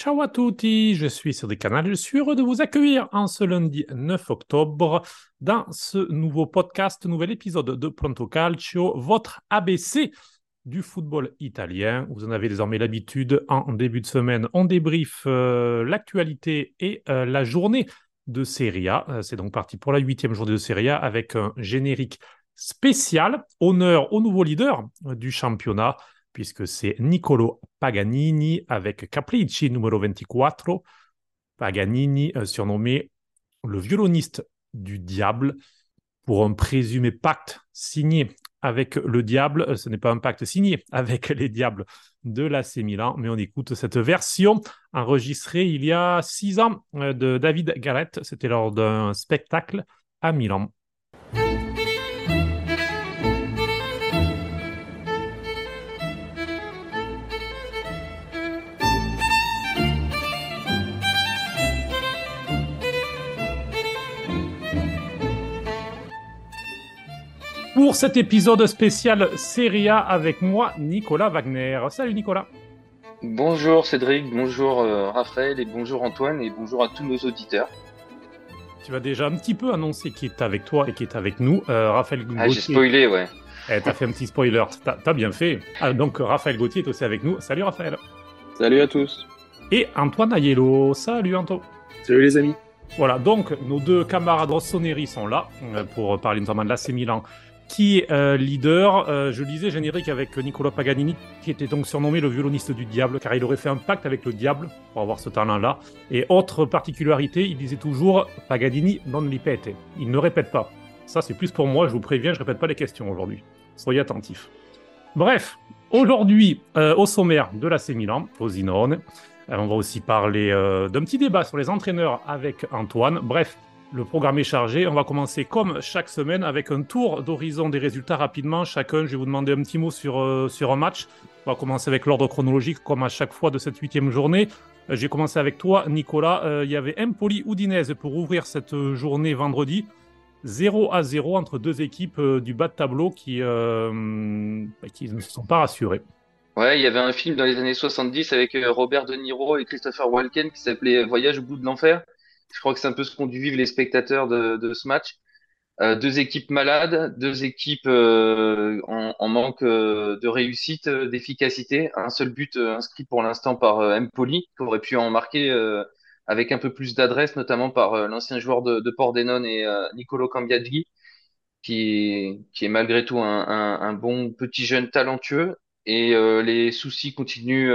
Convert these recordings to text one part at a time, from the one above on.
Ciao à tutti, je suis sur des canaux, je suis heureux de vous accueillir en ce lundi 9 octobre dans ce nouveau podcast, nouvel épisode de Pronto Calcio, votre ABC du football italien. Vous en avez désormais l'habitude en début de semaine. On débriefe euh, l'actualité et euh, la journée de Serie A. Euh, c'est donc parti pour la huitième journée de Serie A avec un générique spécial. Honneur au nouveau leader du championnat puisque c'est Niccolo Paganini avec Capricci numéro 24. Paganini, euh, surnommé le violoniste du diable, pour un présumé pacte signé avec le diable. Euh, ce n'est pas un pacte signé avec les diables de l'AC Milan, mais on écoute cette version enregistrée il y a six ans euh, de David Garrett. C'était lors d'un spectacle à Milan. Pour cet épisode spécial Serie A avec moi, Nicolas Wagner. Salut Nicolas. Bonjour Cédric, bonjour euh, Raphaël et bonjour Antoine et bonjour à tous nos auditeurs. Tu vas déjà un petit peu annoncer qui est avec toi et qui est avec nous. Euh, Raphaël Gauthier. Ah, j'ai spoilé, ouais. Eh, t'as fait un petit spoiler, t'as as bien fait. Ah, donc Raphaël Gauthier est aussi avec nous. Salut Raphaël. Salut à tous. Et Antoine Aiello. Salut Anto. Salut les amis. Voilà, donc nos deux camarades Rossoneri sont là euh, pour parler notamment de l'AC Milan qui est euh, leader. Euh, je lisais générique avec Nicolas Paganini, qui était donc surnommé le violoniste du diable, car il aurait fait un pacte avec le diable pour avoir ce talent-là. Et autre particularité, il disait toujours Paganini non ripete. Il ne répète pas. Ça, c'est plus pour moi, je vous préviens, je répète pas les questions aujourd'hui. Soyez attentifs. Bref, aujourd'hui, euh, au sommaire de la Milan, au Zinone, on va aussi parler d'un petit débat sur les entraîneurs avec Antoine. Bref, le programme est chargé. On va commencer comme chaque semaine avec un tour d'horizon des résultats rapidement. Chacun, je vais vous demander un petit mot sur, euh, sur un match. On va commencer avec l'ordre chronologique comme à chaque fois de cette huitième journée. Euh, j'ai commencé avec toi, Nicolas. Euh, il y avait Empoli Udinese pour ouvrir cette journée vendredi. 0 à 0 entre deux équipes du bas de tableau qui, bah, qui ne se sont pas rassurées. Ouais, il y avait un film dans les années 70 avec Robert De Niro et Christopher Walken qui s'appelait Voyage au bout de l'enfer. Je crois que c'est un peu ce qu'ont dû vivre les spectateurs de, de ce match. Euh, deux équipes malades, deux équipes euh, en, en, manque euh, de réussite, euh, d'efficacité. Un seul but inscrit pour l'instant par Empoli, qui aurait pu en marquer avec un peu plus d'adresse, notamment par l'ancien joueur de, de Pordenone et Nicolo Cambiaghi, qui, qui est malgré tout un, un, un, bon petit jeune talentueux. Et les soucis continuent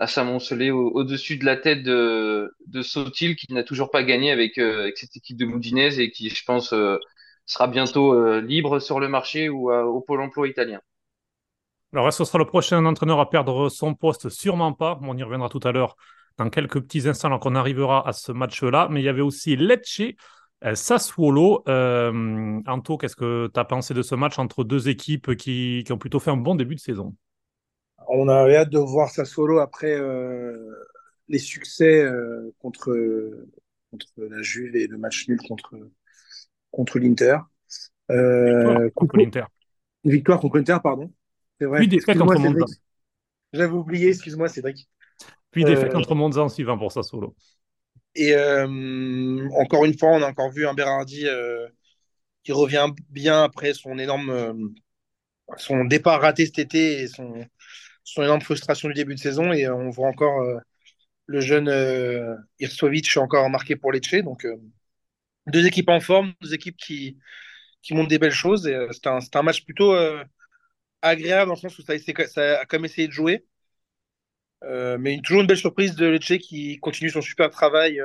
à s'amonceler au-dessus de la tête de, Sotil qui n'a toujours pas gagné avec, euh, avec cette équipe de Moudinez et qui, je pense, euh, sera bientôt euh, libre sur le marché ou au pôle emploi italien. Alors, est-ce que ce sera le prochain entraîneur à perdre son poste? Sûrement pas. On y reviendra tout à l'heure dans quelques petits instants alors qu'on arrivera à ce match-là. Mais il y avait aussi Lecce, Sassuolo. Anto, qu'est-ce que tu as pensé de ce match entre deux équipes qui, qui ont plutôt fait un bon début de saison? On a hâte de voir Sassuolo après euh, les succès euh, contre, contre la Juve et le match nul contre, contre l'Inter. Euh, victoire contre l'Inter. Victoire contre l'Inter, pardon. C'est vrai. Puis défaite contre Monza. J'avais oublié, excuse-moi Cédric. Puis défaite contre Monza en suivant pour Sassuolo. Et encore une fois, on a encore vu un Berardi qui revient bien après son énorme son départ raté cet été et son, son énorme frustration du début de saison. Et euh, on voit encore euh, le jeune euh, Irsovic encore marqué pour Lecce. Donc, deux équipes en forme, deux équipes qui, qui montrent des belles choses. C'est un, un, match plutôt agréable dans le sens où ça, ça a quand même essayé de jouer. mais toujours une belle surprise de Lecce qui continue son super travail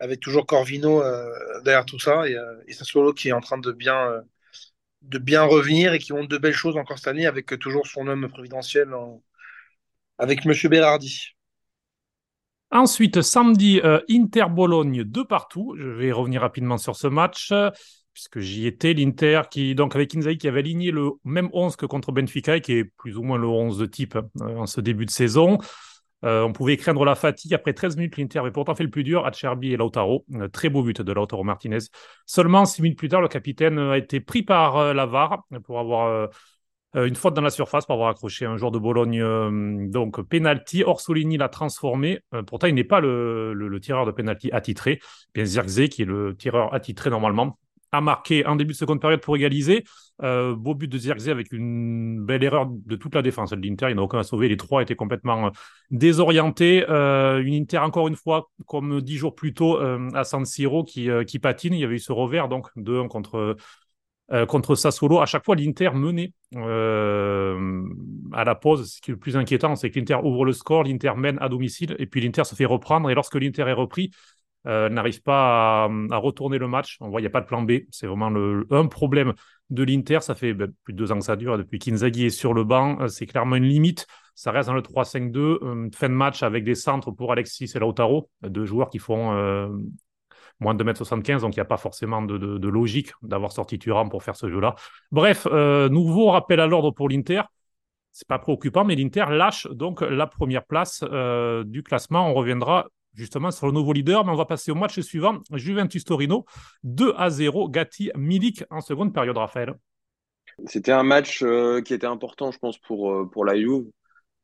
avec toujours Corvino derrière tout ça et, et Sassuolo qui est en train de bien de bien revenir et qui ont de belles choses encore cette année avec toujours son homme providentiel avec Monsieur Berardi. Ensuite, samedi, euh, Inter-Bologne de partout. Je vais revenir rapidement sur ce match, puisque j'y étais. L'Inter, qui, donc avec Inzaghi, qui avait aligné le même 11 que contre Benfica, et qui est plus ou moins le 11 de type euh, en ce début de saison. Euh, on pouvait craindre la fatigue. Après 13 minutes, l'Inter avait pourtant fait le plus dur. Acerbi et Lautaro. très beau but de Lautaro Martinez. Seulement 6 minutes plus tard, le capitaine a été pris par euh, pour avoir une faute dans la surface pour avoir accroché un joueur de Bologne. donc, penalty. Orsolini l'a transformé. pourtant, il n'est pas le, tireur de penalty attitré. Bien Zirkzee, qui est le tireur attitré normalement, a marqué en début de seconde période pour égaliser. Euh, beau but de Zirkzee avec une belle erreur de toute la défense de l'Inter. Il n'a aucun à sauver. Les trois étaient complètement euh, désorientés. Euh, une Inter, encore une fois, comme dix jours plus tôt à San Siro, qui, qui patine. Il y avait eu ce revers, donc 2-1 contre, contre Sassuolo. À chaque fois, l'Inter menait à la pause. Ce qui est le plus inquiétant, c'est que l'Inter ouvre le score, l'Inter mène à domicile, et puis l'Inter se fait reprendre. Et lorsque l'Inter est repris, euh, n'arrive pas à, retourner le match. On voit, il n'y a pas de plan B. C'est vraiment le, un problème de l'Inter. Ça fait ben, plus de deux ans que ça dure. Depuis qu'Inzaghi est sur le banc, euh, c'est clairement une limite. Ça reste dans le 3-5-2. Euh, fin de match avec des centres pour Alexis et Lautaro, deux joueurs qui font moins de 2m75, donc il n'y a pas forcément de, logique d'avoir sorti Turan pour faire ce jeu-là. Bref, nouveau rappel à l'ordre pour l'Inter. C'est pas préoccupant, mais l'Inter lâche donc la première place du classement. On reviendra justement sur le nouveau leader. Mais on va passer au match suivant. Juventus Torino, 2 à 0. Gatti, Milik en seconde période, Raphaël. C'était un match euh, qui était important, je pense, pour, euh, pour la Juve.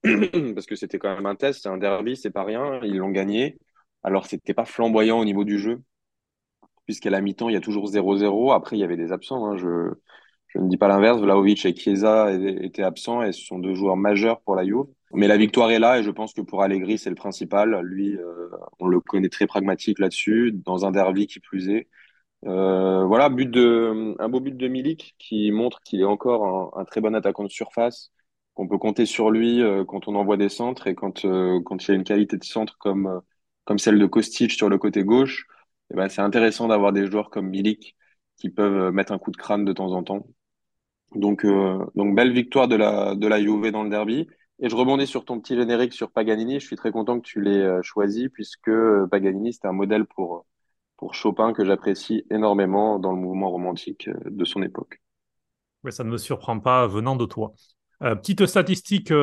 parce que c'était quand même un test, c'est un derby, c'est pas rien. Ils l'ont gagné. Alors, c'était pas flamboyant au niveau du jeu, puisqu'à la mi-temps, il y a toujours 0-0. Après, il y avait des absents. Hein. Je, je ne dis pas l'inverse. Vlaovic et Chiesa étaient absents et ce sont deux joueurs majeurs pour la Juve. Mais la victoire est là et je pense que pour Allegri, c'est le principal. Lui, euh, on le connaît très pragmatique là-dessus, dans un derby qui plus est. Euh, voilà, but de, un beau but de Milik qui montre qu'il est encore un, très bon attaquant de surface, qu'on peut compter sur lui euh, quand on envoie des centres et quand, quand il y a une qualité de centre comme, comme celle de Kostic sur le côté gauche. Eh ben, c'est intéressant d'avoir des joueurs comme Milik qui peuvent mettre un coup de crâne de temps en temps. Donc, donc belle victoire de la, de la Juve dans le derby. Et je rebondis sur ton petit générique sur Paganini. Je suis très content que tu l'aies euh, choisi puisque euh, Paganini, c'était un modèle pour, pour Chopin que j'apprécie énormément dans le mouvement romantique euh, de son époque. Oui, ça ne me surprend pas venant de toi. petite statistique sur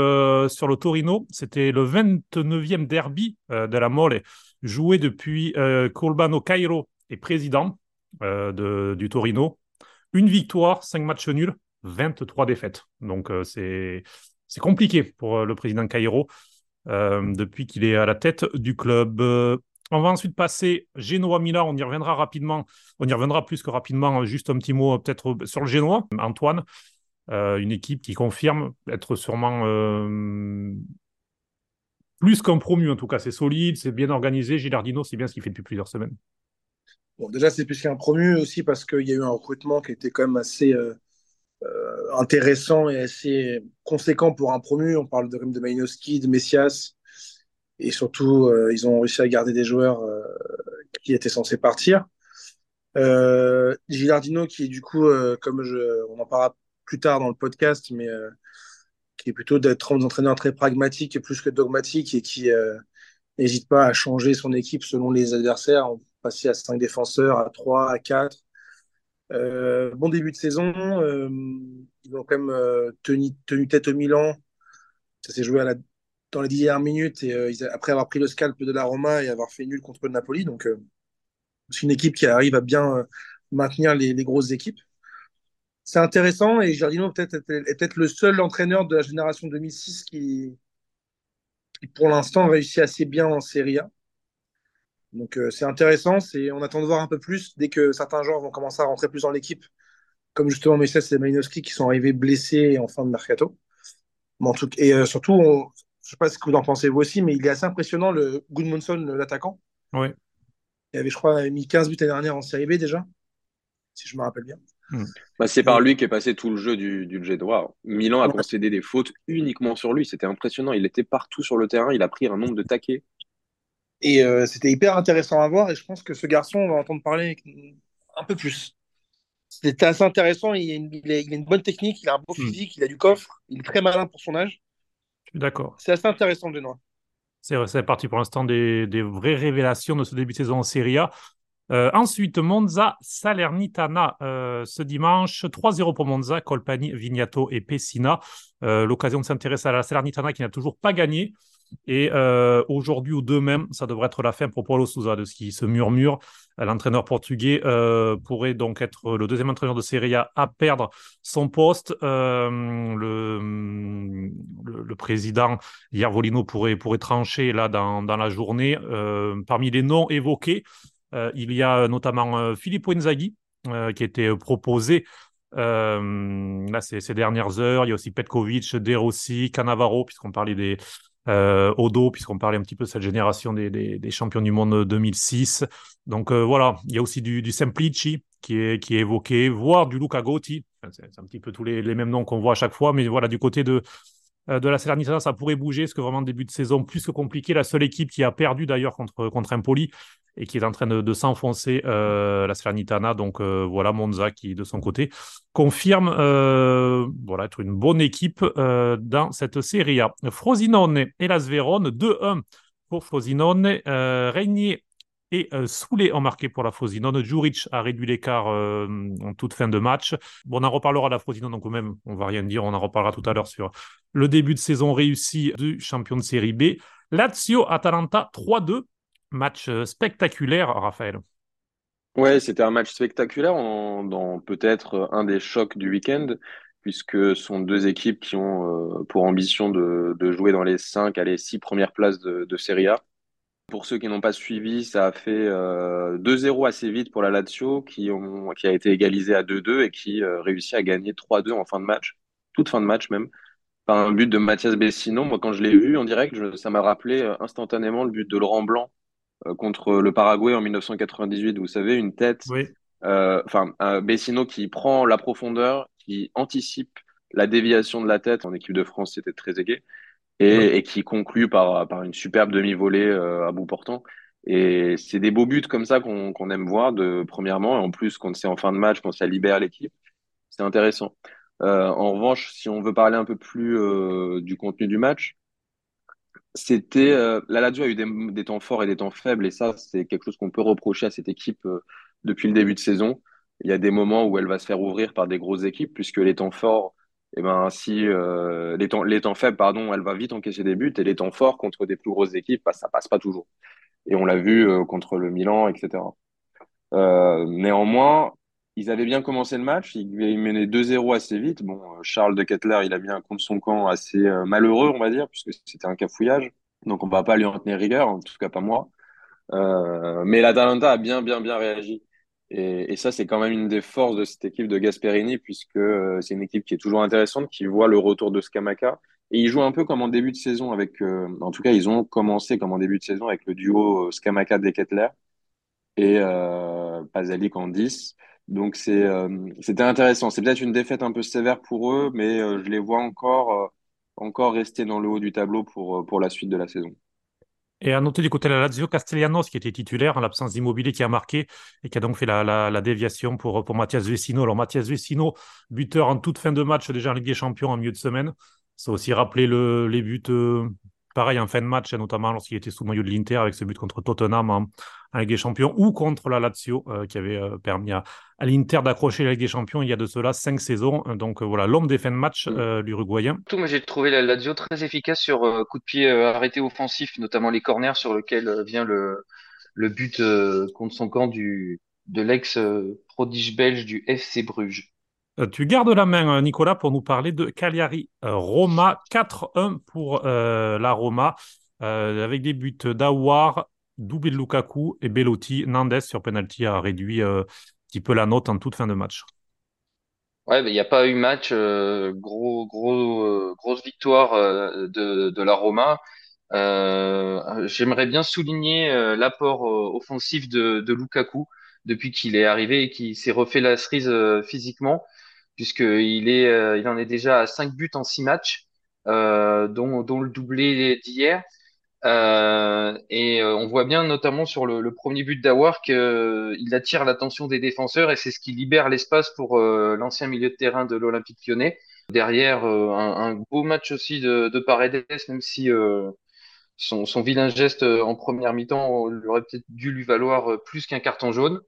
le Torino, c'était le 29e derby de la Mole joué depuis Colbano Cairo est président du Torino. Une victoire, cinq matchs nuls, 23 défaites. Donc c'est c'est compliqué pour euh, le président Cairo euh, depuis qu'il est à la tête du club. Euh, on va ensuite passer Genoa-Milan, on y reviendra rapidement, on y reviendra plus que rapidement, juste un petit mot peut-être sur le Genoa. Antoine, une équipe qui confirme être sûrement plus qu'un promu, en tout cas c'est solide, c'est bien organisé, Gilardino, c'est bien ce qu'il fait depuis plusieurs semaines. Bon, déjà c'est plus qu'un promu aussi parce qu'il y a eu un recrutement qui était quand même assez intéressant et assez conséquent pour un promu. On parle de Rim de Malinowski, de Messias. Et surtout, euh, ils ont réussi à garder des joueurs euh, qui étaient censés partir. Gilardino, qui est du coup, comme on en parlera plus tard dans le podcast, mais qui est plutôt d'être un entraîneur très pragmatique plus que dogmatique et qui n'hésite pas à changer son équipe selon les adversaires, passer à 5 défenseurs, à 3, à 4, euh, bon début de saison. Euh, ils ont quand même euh, tenu, tête au Milan. Ça s'est joué à la, dans les dernières minutes et après avoir pris le scalp de la Roma et avoir fait nul contre le Napoli. Donc, c'est une équipe qui arrive à bien maintenir les, grosses équipes. C'est intéressant et Jardino peut-être est peut-être le seul entraîneur de la génération 2006 qui, qui pour l'instant réussit assez bien en Serie A. Donc euh, c'est intéressant, c'est on attend de voir un peu plus dès que certains joueurs vont commencer à rentrer plus dans l'équipe, comme justement Messias et Malinowski qui sont arrivés blessés en fin de mercato. en tout, et euh, surtout, je ne sais pas ce que vous en pensez vous aussi, mais il est assez impressionnant le Goodmanson, l'attaquant. Oui. Il avait, je crois, mis 15 buts l'année dernière en Série B déjà, si je me rappelle bien. Hmm. Bah, c'est par lui qu'est passé tout le jeu du, du Genoa. Milan a concédé des fautes uniquement sur lui. C'était impressionnant. Il était partout sur le terrain. Il a pris un nombre de taquets et euh, c'était hyper intéressant à voir. Et je pense que ce garçon, on va entendre parler un peu plus. C'était assez intéressant. Il a, une, il, a, une, bonne technique, il a un beau hmm. physique, il a du coffre, il est très malin pour son âge. D'accord. C'est assez intéressant, Genoa. C'est parti pour l'instant des, des, vraies révélations de ce début de saison en Serie A. Euh, ensuite, Monza, Salernitana, euh, ce dimanche, 3-0 pour Monza, Colpani, Vignato et Pessina. L'occasion de s'intéresser à la Salernitana qui n'a toujours pas gagné. Et euh, aujourd'hui ou demain, ça devrait être la fin pour Paulo Souza, de ce qui se murmure. L'entraîneur portugais euh, pourrait donc être le deuxième entraîneur de Serie A à perdre son poste. Euh, le, président Yarvolino pourrait, trancher là dans, dans la journée. Parmi les noms évoqués, il y a notamment Filippo Inzaghi, qui été proposé là, ces, dernières heures. Il y a aussi Petkovic, De Rossi, puisqu'on parlait des, euh, Odo, puisqu'on parlait un petit peu de cette génération des, des, champions du monde 2006. Donc euh, voilà, il y a aussi du, du Semplici qui est, qui est évoqué, voire du Luca Gotti. C'est un petit peu tous les, les mêmes noms qu'on voit à chaque fois, mais voilà, du côté de, de la Salernitana, ça pourrait bouger, parce que vraiment, début de saison plus que compliqué. La seule équipe qui a perdu d'ailleurs contre, Impoli et qui est en train de, s'enfoncer, euh, la Salernitana. Donc euh, voilà, Monza qui, de son côté, confirme euh, être une bonne équipe euh, dans cette Serie A. Frosinone et Las Vérone, 2-1 pour Frosinone. Régnier et euh, Soulé ont marqué pour la Frosinone. Djuric a réduit l'écart euh, en toute fin de match. Bon, on en reparlera de la Frosinone, donc même, on va rien dire. On en reparlera tout à l'heure sur le début de saison réussi du champion de série B. Lazio-Atalanta 3-2. Match euh, spectaculaire, Raphaël. Ouais, c'était un match spectaculaire dans peut-être un des chocs du week-end, puisque ce sont deux équipes qui ont euh, pour ambition de, jouer dans les cinq, allez, six premières places de, de Serie A. Pour ceux qui n'ont pas suivi, ça a fait euh, 2-0 assez vite pour la Lazio, qui, ont, qui a été égalisé à 2-2 et qui euh, réussit à gagner 3-2 en fin de match, toute fin de match même, par un but de Mathias Bessino. Moi, quand je l'ai vu en direct, je, ça m'a rappelé euh, instantanément le but de Laurent Blanc euh, contre le Paraguay en 1998. Vous savez, une tête, oui. euh, enfin, un Bessino qui prend la profondeur, qui anticipe la déviation de la tête. En équipe de France, c'était très aigué et, et qui conclut par, par une superbe demi-volée euh, à bout portant. Et c'est des beaux buts comme ça qu'on qu'on aime voir, de, premièrement, et en plus, quand c'est en fin de match, quand ça libère l'équipe, c'est intéressant. Euh, en revanche, si on veut parler un peu plus euh, du contenu du match, c'était euh, la Lazio a eu des, des, temps forts et des temps faibles, et ça, c'est quelque chose qu'on peut reprocher à cette équipe euh, depuis le début de saison. Il y a des moments où elle va se faire ouvrir par des grosses équipes, puisque les temps forts, et eh ben si euh, les temps les temps faibles pardon elle va vite encaisser des buts et les temps forts contre des plus grosses équipes bah, ça passe pas toujours. Et on l'a vu euh, contre le Milan etc euh, néanmoins ils avaient bien commencé le match ils, menaient 2-0 assez vite. Bon Charles de Kettler il a mis un contre son camp assez malheureux on va dire puisque c'était un cafouillage. Donc on va pas lui en tenir rigueur en tout cas pas moi. Mais l'Atalanta a bien bien bien réagi et, et, ça, c'est quand même une des forces de cette équipe de Gasperini, puisque euh, c'est une équipe qui est toujours intéressante, qui voit le retour de Scamaca. Et ils jouent un peu comme en début de saison avec, euh, en tout cas, ils ont commencé comme en début de saison avec le duo Scamaca Deketler et euh, Pasalic en 10. Donc c'est, euh, c'était intéressant. C'est peut-être une défaite un peu sévère pour eux, mais euh, je les vois encore, encore rester dans le haut du tableau pour, pour la suite de la saison. Et à noter du côté de la Lazio, Castellanos, qui était titulaire en l'absence d'Immobilier, qui a marqué et qui a donc fait la, déviation pour, pour Mathias Vecino. Alors, Mathias Vecino, buteur en toute fin de match, déjà en Ligue des Champions en milieu de semaine. Ça aussi rappelé le, les buts, euh, pareil, en fin de match, notamment lorsqu'il était sous maillot de l'Inter avec ce but contre Tottenham en, en, Ligue des Champions ou contre la Lazio, euh, qui avait euh, permis à, à l'Inter d'accrocher la Ligue des Champions il y a de cela cinq saisons. Donc voilà, l'homme des fins de match, euh, l'Uruguayen. Tout, moi j'ai trouvé la Lazio très efficace sur euh, coup de pied euh, arrêté offensif, notamment les corners sur lequel vient le, le but contre son camp du, de l'ex prodige belge du FC Bruges. Tu gardes la main, Nicolas, pour nous parler de Cagliari Roma 4-1 pour la Roma, avec des buts d'Awar, doublé de Lukaku et Bellotti. Nandes sur penalty a réduit petit peu la note en toute fin de match. Ouais, il n'y a pas eu match. Euh, gros, gros, euh, grosse victoire euh, de, de la Roma. J'aimerais bien souligner l'apport offensif de, de Lukaku depuis qu'il est arrivé et qu'il s'est refait la cerise physiquement, puisqu'il est, il en est déjà à 5 buts en 6 matchs, dont, dont le doublé d'hier. Euh, et euh, on voit bien notamment sur le, premier but d'Awar qu'il euh, attire l'attention des défenseurs et c'est ce qui libère l'espace pour l'ancien milieu de terrain de l'Olympique lyonnais. Derrière, un, beau match aussi de, de Paredes, même si son, vilain geste en première mi-temps aurait peut-être dû lui valoir plus qu'un carton jaune.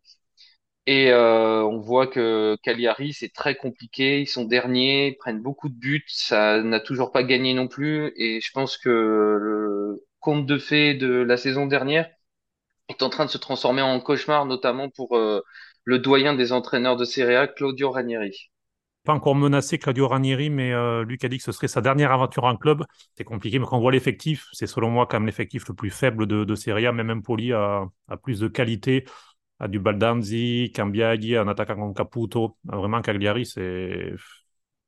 Et euh, on voit que Cagliari, c'est très compliqué. Ils sont derniers, ils prennent beaucoup de buts. Ça n'a toujours pas gagné non plus. Et je pense que le, conte de fées de la saison dernière est en train de se transformer en cauchemar, notamment pour euh, le doyen des entraîneurs de Serie A, Claudio Ranieri. Pas encore menacé Claudio Ranieri, mais euh, Luc a dit que ce serait sa dernière aventure en club. C'est compliqué, mais quand on voit l'effectif, c'est selon moi quand même l'effectif le plus faible de, de Serie A. Même Empoli a, a plus de qualité, a du Baldanzi, Cambiaghi, un attaquant comme Caputo. Vraiment, Cagliari, c'est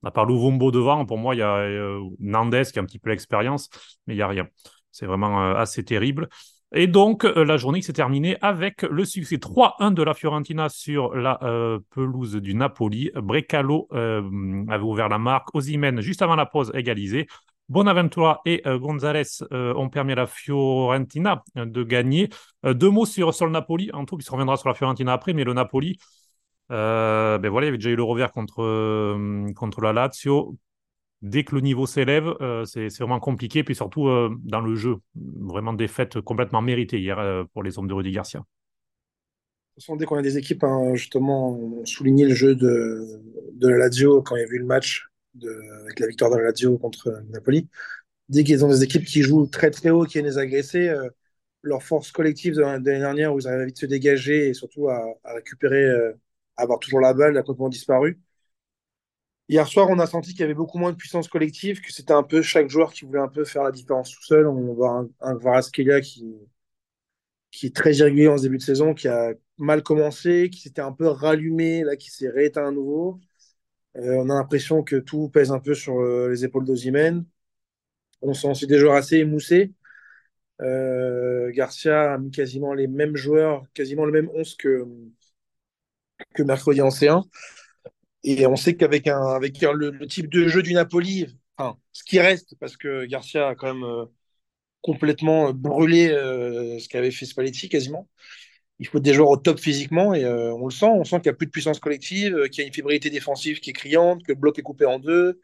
à part Louvumbo devant, pour moi, il y a euh, Nandes qui a un petit peu l'expérience, mais il n'y a rien. C'est vraiment euh, assez terrible. Et donc, euh, la journée s'est terminée avec le succès 3-1 de la Fiorentina sur la euh, pelouse du Napoli. Brecalo avait ouvert la marque. Osimhen, juste avant la pause, égalisé. Bonaventura et Gonzalez ont permis à la Fiorentina de gagner. deux mots sur, sur le Napoli, en tout, qui se reviendra sur la Fiorentina après, mais le Napoli, ben voilà, il y avait déjà eu le revers contre, contre la Lazio dès que le niveau s'élève, euh, c'est vraiment compliqué. Puis surtout euh, dans le jeu, vraiment des fêtes complètement méritées hier euh, pour les hommes de Rudy Garcia. Façon, dès qu'on a des équipes, hein, justement, on le jeu de, de la Lazio quand il y a eu le match de, avec la victoire de la Lazio contre Napoli. Dès qu'ils ont des équipes qui jouent très très haut, qui viennent les agresser, leur force collective de l'année dernière où ils arrivent à vite se dégager et surtout à, récupérer, à avoir toujours la balle, a complètement disparu. Hier soir, on a senti qu'il y avait beaucoup moins de puissance collective, que c'était un peu chaque joueur qui voulait un peu faire la différence tout seul. On voit un, un qui, qui est très irrégulier en ce début de saison, qui a mal commencé, qui s'était un peu rallumé, là, qui s'est rééteint à nouveau. Euh, on a l'impression que tout pèse un peu sur euh, les épaules d'Ozimène. On sent aussi des joueurs assez émoussés. Euh, Garcia a mis quasiment les mêmes joueurs, quasiment le même 11 que, mercredi en C1. Et on sait qu'avec un, le, type de jeu du Napoli, ce qui reste, parce que Garcia a quand même complètement brûlé ce qu'avait fait Spalletti quasiment. Il faut des joueurs au top physiquement et euh, on le sent. On sent qu'il n'y a plus de puissance collective, qu'il y a une fébrilité défensive qui est criante, que le bloc est coupé en deux,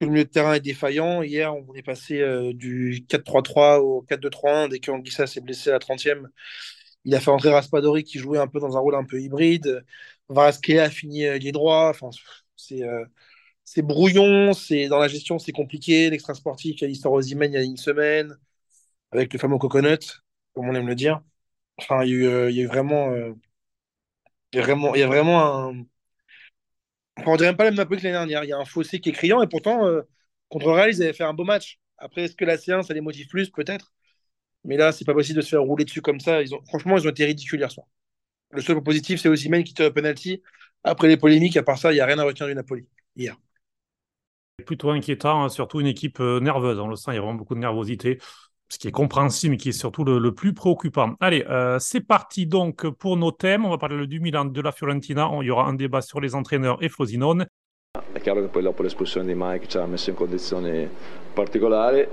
que le milieu de terrain est défaillant. Hier, on est passé du 4-3-3 au 4-2-3-1 dès qu'Anguissa s'est blessé à la 30e. Il a fait entrer Raspadori qui jouait un peu dans un rôle un peu hybride. Varaskelia a fini euh, les droits. Enfin, c'est euh, brouillon, c'est dans la gestion, c'est compliqué. L'extra sportif, il y a l'histoire Ozymen il y a une semaine, avec le fameux coconut, comme on aime le dire. Enfin, il y a euh, vraiment, il y a vraiment, un. Enfin, on dirait même pas le même Napoli que l'année dernière. Il y a un fossé qui est criant et pourtant, contre Real, ils avaient fait un beau match. Après, est-ce que la séance, ça les motive plus Peut-être? Mais là, c'est pas possible de se faire rouler dessus comme ça. Franchement, ils ont été ridicules hier soir. Le seul positif, c'est aussi qui tire le penalty. Après les polémiques, à part ça, il n'y a rien à retenir du Napoli hier. Plutôt inquiétant, hein, surtout une équipe euh, nerveuse. On le il y a vraiment beaucoup de nervosité, ce qui est compréhensible, mais qui est surtout le, plus préoccupant. Allez, euh, c'est parti donc pour nos thèmes. On va parler du Milan, de la Fiorentina. Il y aura un débat sur les entraîneurs et Frosinone. È chiaro che poi dopo l'espulsione di Mike ci ha messo in condizioni particolari.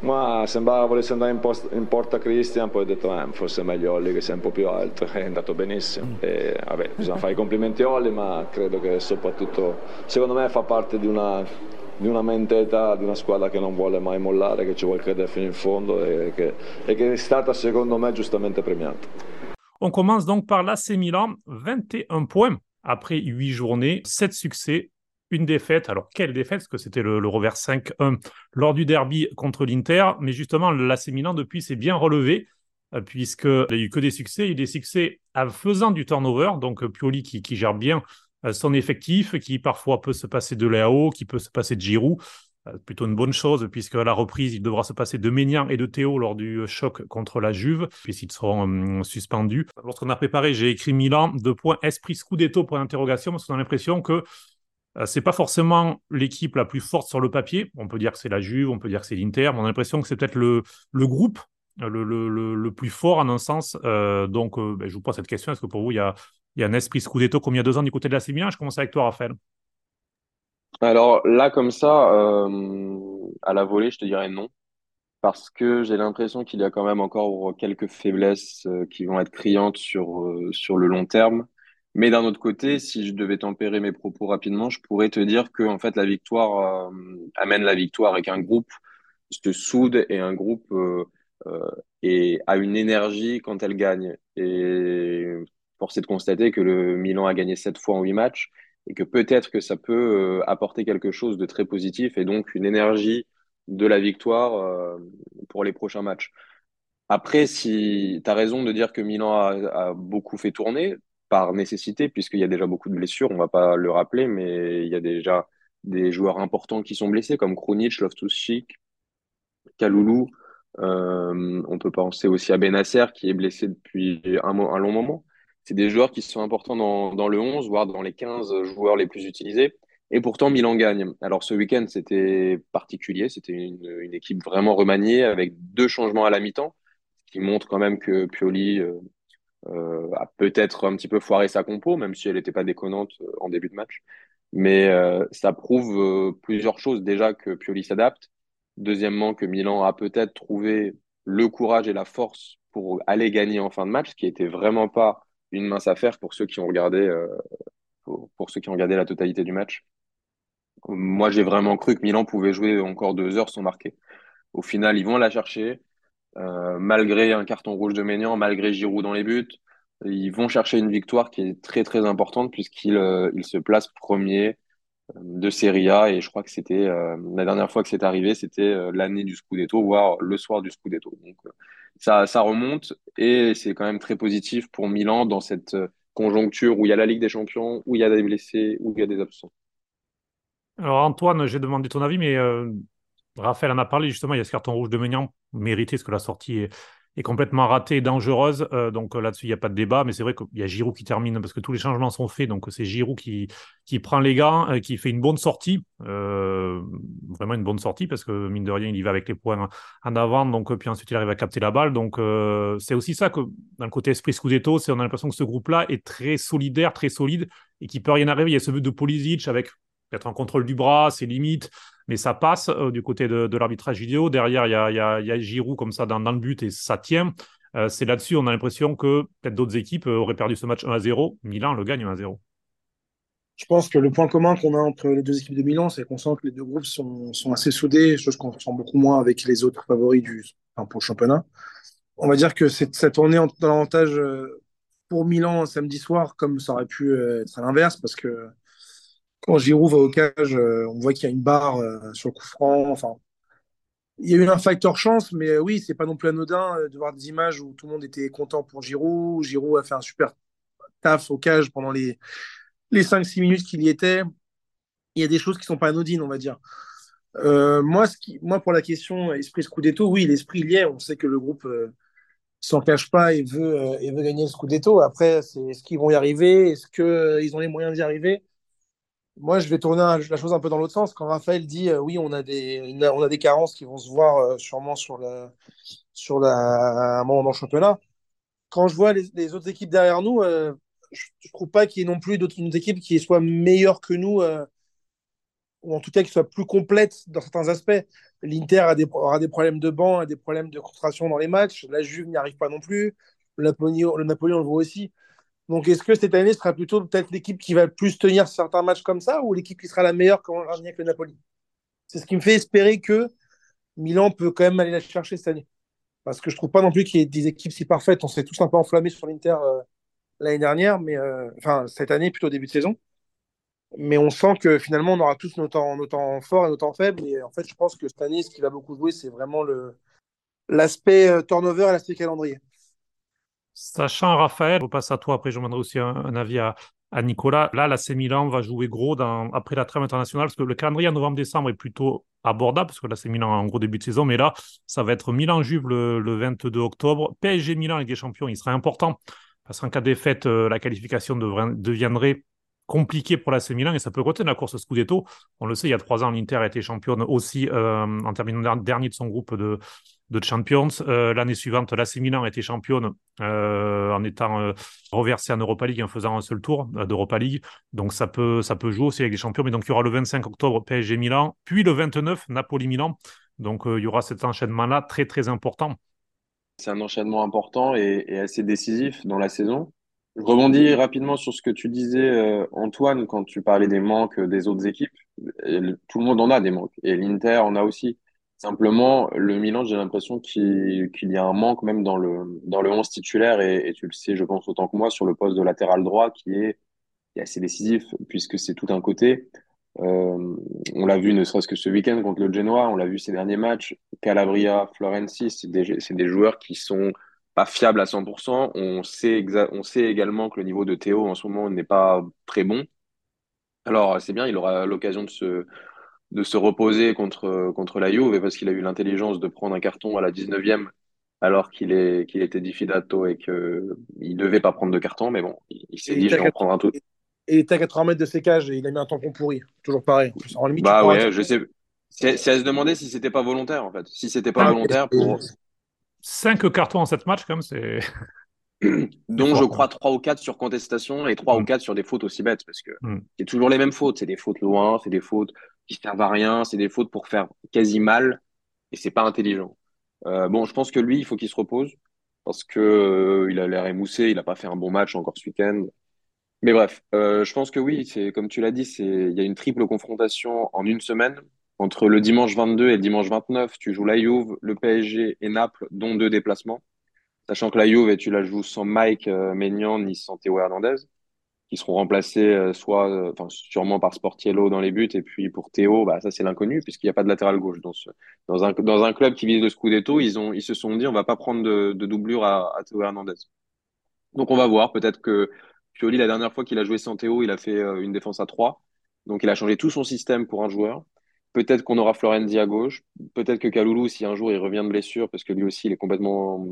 Ma sembrava volesse andare in, post, in porta Christian, poi ho detto eh, forse è meglio Olli che sia un po' più alto, è andato benissimo. Mm. E, vabbè, bisogna fare i complimenti a Olli, ma credo che soprattutto, secondo me fa parte di una, di una mentalità di una squadra che non vuole mai mollare, che ci vuole credere fino in fondo e che, e che è stata secondo me giustamente premiata. On commence donc par l'AC Milan, 21 points après 8 journées, 7 succès, une défaite. Alors, quelle défaite? Parce que c'était le, revers 5-1 lors du derby contre l'Inter. Mais justement, l'AC Milan, depuis, s'est bien relevé, euh, puisqu'il n'y a eu que des succès. Il y a eu des succès en faisant du turnover. Donc, Pioli qui, gère bien euh, son effectif, qui parfois peut se passer de Léao, qui peut se passer de Giroud. Euh, plutôt une bonne chose, puisque à la reprise, il devra se passer de Ménian et de Théo lors du choc contre la Juve, puisqu'ils seront suspendus. Lorsqu'on a préparé, j'ai écrit Milan, deux points, esprit Scudetto, pour l'interrogation, parce qu'on a l'impression que euh, c'est pas forcément l'équipe la plus forte sur le papier. On peut dire que c'est la Juve, on peut dire que c'est l'Inter, mais on a l'impression que c'est peut-être le, le, groupe euh, le, le, le, plus fort en un sens. Euh, donc, ben, je vous pose cette question. Est-ce que pour vous, il y a, il y a un esprit Scudetto comme il y a deux ans du côté de la Milan Je commence avec toi, Raphaël. Alors là, comme ça, à la volée, je te dirais non. Parce que j'ai l'impression qu'il y a quand même encore quelques faiblesses qui vont être criantes sur, sur le long terme. Mais d'un autre côté, si je devais tempérer mes propos rapidement, je pourrais te dire que en fait la victoire euh, amène la victoire et qu'un groupe se soude et un groupe euh, euh, et a une énergie quand elle gagne. Et force est de constater que le Milan a gagné sept fois en huit matchs et que peut-être que ça peut apporter quelque chose de très positif et donc une énergie de la victoire pour les prochains matchs. Après, si tu as raison de dire que Milan a, beaucoup fait tourner par nécessité, puisqu'il y a déjà beaucoup de blessures, on va pas le rappeler, mais il y a déjà des joueurs importants qui sont blessés, comme Krunic, Loftus-Cheek, Kaloulou. Euh, on peut penser aussi à Benasser, qui est blessé depuis un long moment. C'est des joueurs qui sont importants dans, le 11, voire dans les 15 joueurs les plus utilisés. Et pourtant, Milan gagne. Alors ce week-end, c'était particulier. C'était une, équipe vraiment remaniée avec deux changements à la mi-temps qui montre quand même que Pioli euh, euh, a peut-être un petit peu foiré sa compo, même si elle n'était pas déconnante euh, en début de match. Mais ça prouve plusieurs choses. Déjà que Pioli s'adapte. Deuxièmement, que Milan a peut-être trouvé le courage et la force pour aller gagner en fin de match, ce qui était vraiment pas une mince affaire pour ceux qui ont regardé, euh, pour, ceux qui ont regardé la totalité du match. Moi, j'ai vraiment cru que Milan pouvait jouer encore deux heures sans marquer. Au final, ils vont la chercher. Euh, malgré un carton rouge de Maignan, malgré Giroud dans les buts, ils vont chercher une victoire qui est très très importante puisqu'ils euh, ils se placent premier de Serie A et je crois que c'était euh, la dernière fois que c'est arrivé, c'était euh, l'année du Scudetto, voire le soir du Scudetto. Donc ça, ça remonte et c'est quand même très positif pour Milan dans cette conjoncture où il y a la Ligue des Champions, où il y a des blessés, où il y a des absents. Alors Antoine, j'ai demandé ton avis, mais euh, Raphaël en a parlé justement, il y a ce carton rouge de Maignan, mérité parce que la sortie est, est complètement ratée et dangereuse. Euh, donc là-dessus, il n'y a pas de débat, mais c'est vrai qu'il y a Giroud qui termine parce que tous les changements sont faits. Donc c'est Giroud qui, qui prend les gants, euh, qui fait une bonne sortie, euh, vraiment une bonne sortie parce que mine de rien, il y va avec les points en avant. Donc puis ensuite, il arrive à capter la balle. Donc c'est aussi ça que dans le côté esprit Scudetto, c'est on a l'impression que ce groupe-là est très solidaire, très solide et qui peut rien arriver. Il y a ce but de Pulisic avec peut-être un contrôle du bras, ses limites, mais ça passe euh, du côté de, l'arbitrage vidéo. Derrière, il y a, y, Giroud comme ça dans, le but et ça tient. Euh, c'est là-dessus, on a l'impression que peut-être d'autres équipes euh, auraient perdu ce match 1 à 0. Milan le gagne 1 à 0. Je pense que le point commun qu'on a entre les deux équipes de Milan, c'est qu'on sent que les deux groupes sont, assez soudés, chose qu'on ressent beaucoup moins avec les autres favoris du, pour le championnat. On va dire que cette tournée en l'avantage pour Milan samedi soir, comme ça aurait pu être à l'inverse, parce que quand Giroud va au cage, euh, on voit qu'il y a une barre euh, sur le coup franc. Enfin, il y a eu un facteur chance, mais euh, oui, c'est pas non plus anodin de voir des images où tout le monde était content pour Giroud. Giroud a fait un super taf au cage pendant les, les 5-6 minutes qu'il y était. Il y a des choses qui sont pas anodines, on va dire. Moi, moi, pour la question esprit Scudetto, oui, l'esprit il est. On sait que le groupe euh, s'en cache pas et veut, et veut gagner le Scudetto. Après, c'est est-ce qu'ils vont y arriver? Est-ce qu'ils ont les moyens d'y arriver? Moi, je vais tourner la chose un peu dans l'autre sens. Quand Raphaël dit euh, oui, on a des, on a des carences qui vont se voir euh, sûrement sur, la, sur la, moment dans le championnat. Quand je vois les, autres équipes derrière nous, euh, je ne trouve pas qu'il y ait non plus d'autres équipes qui soient meilleures que nous, ou en tout cas qui soient plus complètes dans certains aspects. L'Inter aura des problèmes de banc, a des problèmes de concentration dans les matchs. La Juve n'y arrive pas non plus. Le Napoléon, le Napoléon le voit aussi. Donc, est-ce que cette année sera plutôt peut-être l'équipe qui va plus tenir certains matchs comme ça ou l'équipe qui sera la meilleure quand on va avec le Napoli? C'est ce qui me fait espérer que Milan peut quand même aller la chercher cette année. Parce que je trouve pas non plus qu'il y ait des équipes si parfaites. On s'est tous un peu enflammés sur l'Inter euh, l'année dernière, mais euh, enfin cette année plutôt début de saison. Mais on sent que finalement on aura tous nos temps, forts et nos temps faibles. Et en fait, je pense que cette année, ce qui va beaucoup jouer, c'est vraiment le l'aspect euh, turnover et l'aspect calendrier. Sachant Raphaël, on passe à toi, après je demanderai aussi un, un avis à, Nicolas. Là, la Milan va jouer gros après la trêve internationale, parce que le calendrier en novembre-décembre est plutôt abordable, parce que c'est Milan en gros début de saison, mais là, ça va être Milan-Juve le, le, 22 octobre. PSG Milan avec des champions, il sera important, parce qu'en cas de défaite, euh, la qualification deviendrait compliqué pour l'AC Milan et ça peut retenir la course Scudetto. On le sait, il y a trois ans, l'Inter a été championne aussi euh, en terminant dernier de son groupe de, de Champions. Euh, L'année suivante, l'AC Milan été championne euh, en étant euh, reversée en Europa League en faisant un seul tour euh, d'Europa League. Donc ça peut, ça peut jouer aussi avec les champions. Mais donc il y aura le 25 octobre PSG Milan, puis le 29 Napoli Milan. Donc euh, il y aura cet enchaînement-là très très important. C'est un enchaînement important et, assez décisif dans la saison. Je rebondis rapidement sur ce que tu disais, Antoine, quand tu parlais des manques des autres équipes. Tout le monde en a des manques. Et l'Inter en a aussi. Simplement, le Milan, j'ai l'impression qu'il y a un manque même dans le, dans le 11 titulaire. Et, tu le sais, je pense autant que moi, sur le poste de latéral droit qui est, assez décisif, puisque c'est tout un côté. Euh, on l'a vu ne serait-ce que ce week-end contre le Genoa, on l'a vu ces derniers matchs. Calabria, Florenzi, c'est des, joueurs qui sont pas fiables à 100%. On sait, on sait également que le niveau de Théo en ce moment n'est pas très bon. Alors, c'est bien, il aura l'occasion de se, de se reposer contre, contre la Juve parce qu'il a eu l'intelligence de prendre un carton à la 19e alors qu'il est, qu'il était diffidato et qu'il ne devait pas prendre de carton. Mais bon, il, s'est dit, je vais en prendre un tout. Et il était à 80 mètres de ses cages et il a mis un tampon pourri. Toujours pareil. En limite, bah ouais, je sais. C'est à se demander si c'était pas volontaire en fait. Si c'était pas volontaire pour. 5 cartons en 7 matchs, comme c'est. dont je crois 3 ou 4 sur contestation et 3 ou 4 mm. sur des fautes aussi bêtes parce que mm. c'est toujours les mêmes fautes. C'est des fautes loin, c'est des fautes qui servent à rien, c'est des fautes pour faire quasi mal et c'est pas intelligent. Euh, bon, je pense que lui, il faut qu'il se repose parce que euh, il a l'air émoussé, il a pas fait un bon match encore ce week-end. Mais bref, euh, je pense que oui, c'est comme tu l'as dit, il y a une triple confrontation en une semaine entre le dimanche 22 et le dimanche 29. Tu joues la Juve, le PSG et Naples, dont deux déplacements. Sachant que la Juve, tu la joues sans Mike euh, Maignan ni sans Théo Hernandez, qui seront remplacés euh, soit, euh, enfin sûrement par Sportiello dans les buts, et puis pour Théo, bah ça c'est l'inconnu puisqu'il n'y a pas de latéral gauche dans dans un dans un club qui vise le Scudetto, ils ont ils se sont dit on va pas prendre de, doublure à, Théo Hernandez. Donc on va voir, peut-être que Pioli, la dernière fois qu'il a joué sans Théo, il a fait euh, une défense à 3. Donc il a changé tout son système pour un joueur. Peut-être qu'on aura Florenzi à gauche. Peut-être que Kaloulou, si un jour il revient de blessure, parce que lui aussi il est complètement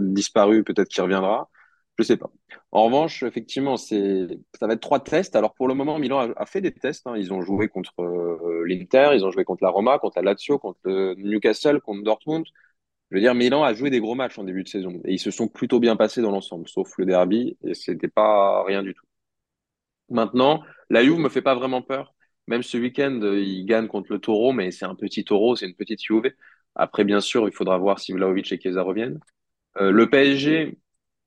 disparu, peut-être qu'il reviendra. Je sais pas. En revanche, effectivement, c'est ça va être trois tests. Alors pour le moment, Milan a, fait des tests. Hein. Ils ont joué contre euh, l'Inter, ils ont joué contre la Roma, contre la Lazio, contre le Newcastle, contre Dortmund. Je veux dire, Milan a joué des gros matchs en début de saison et ils se sont plutôt bien passés dans l'ensemble, sauf le derby et c'était pas rien du tout. Maintenant, la Juve me fait pas vraiment peur. Même ce week-end, ils gagnent contre le Taureau, mais c'est un petit Taureau, c'est une petite Juve. Après, bien sûr, il faudra voir si Vlaovic et Chiesa reviennent. Euh, le PSG,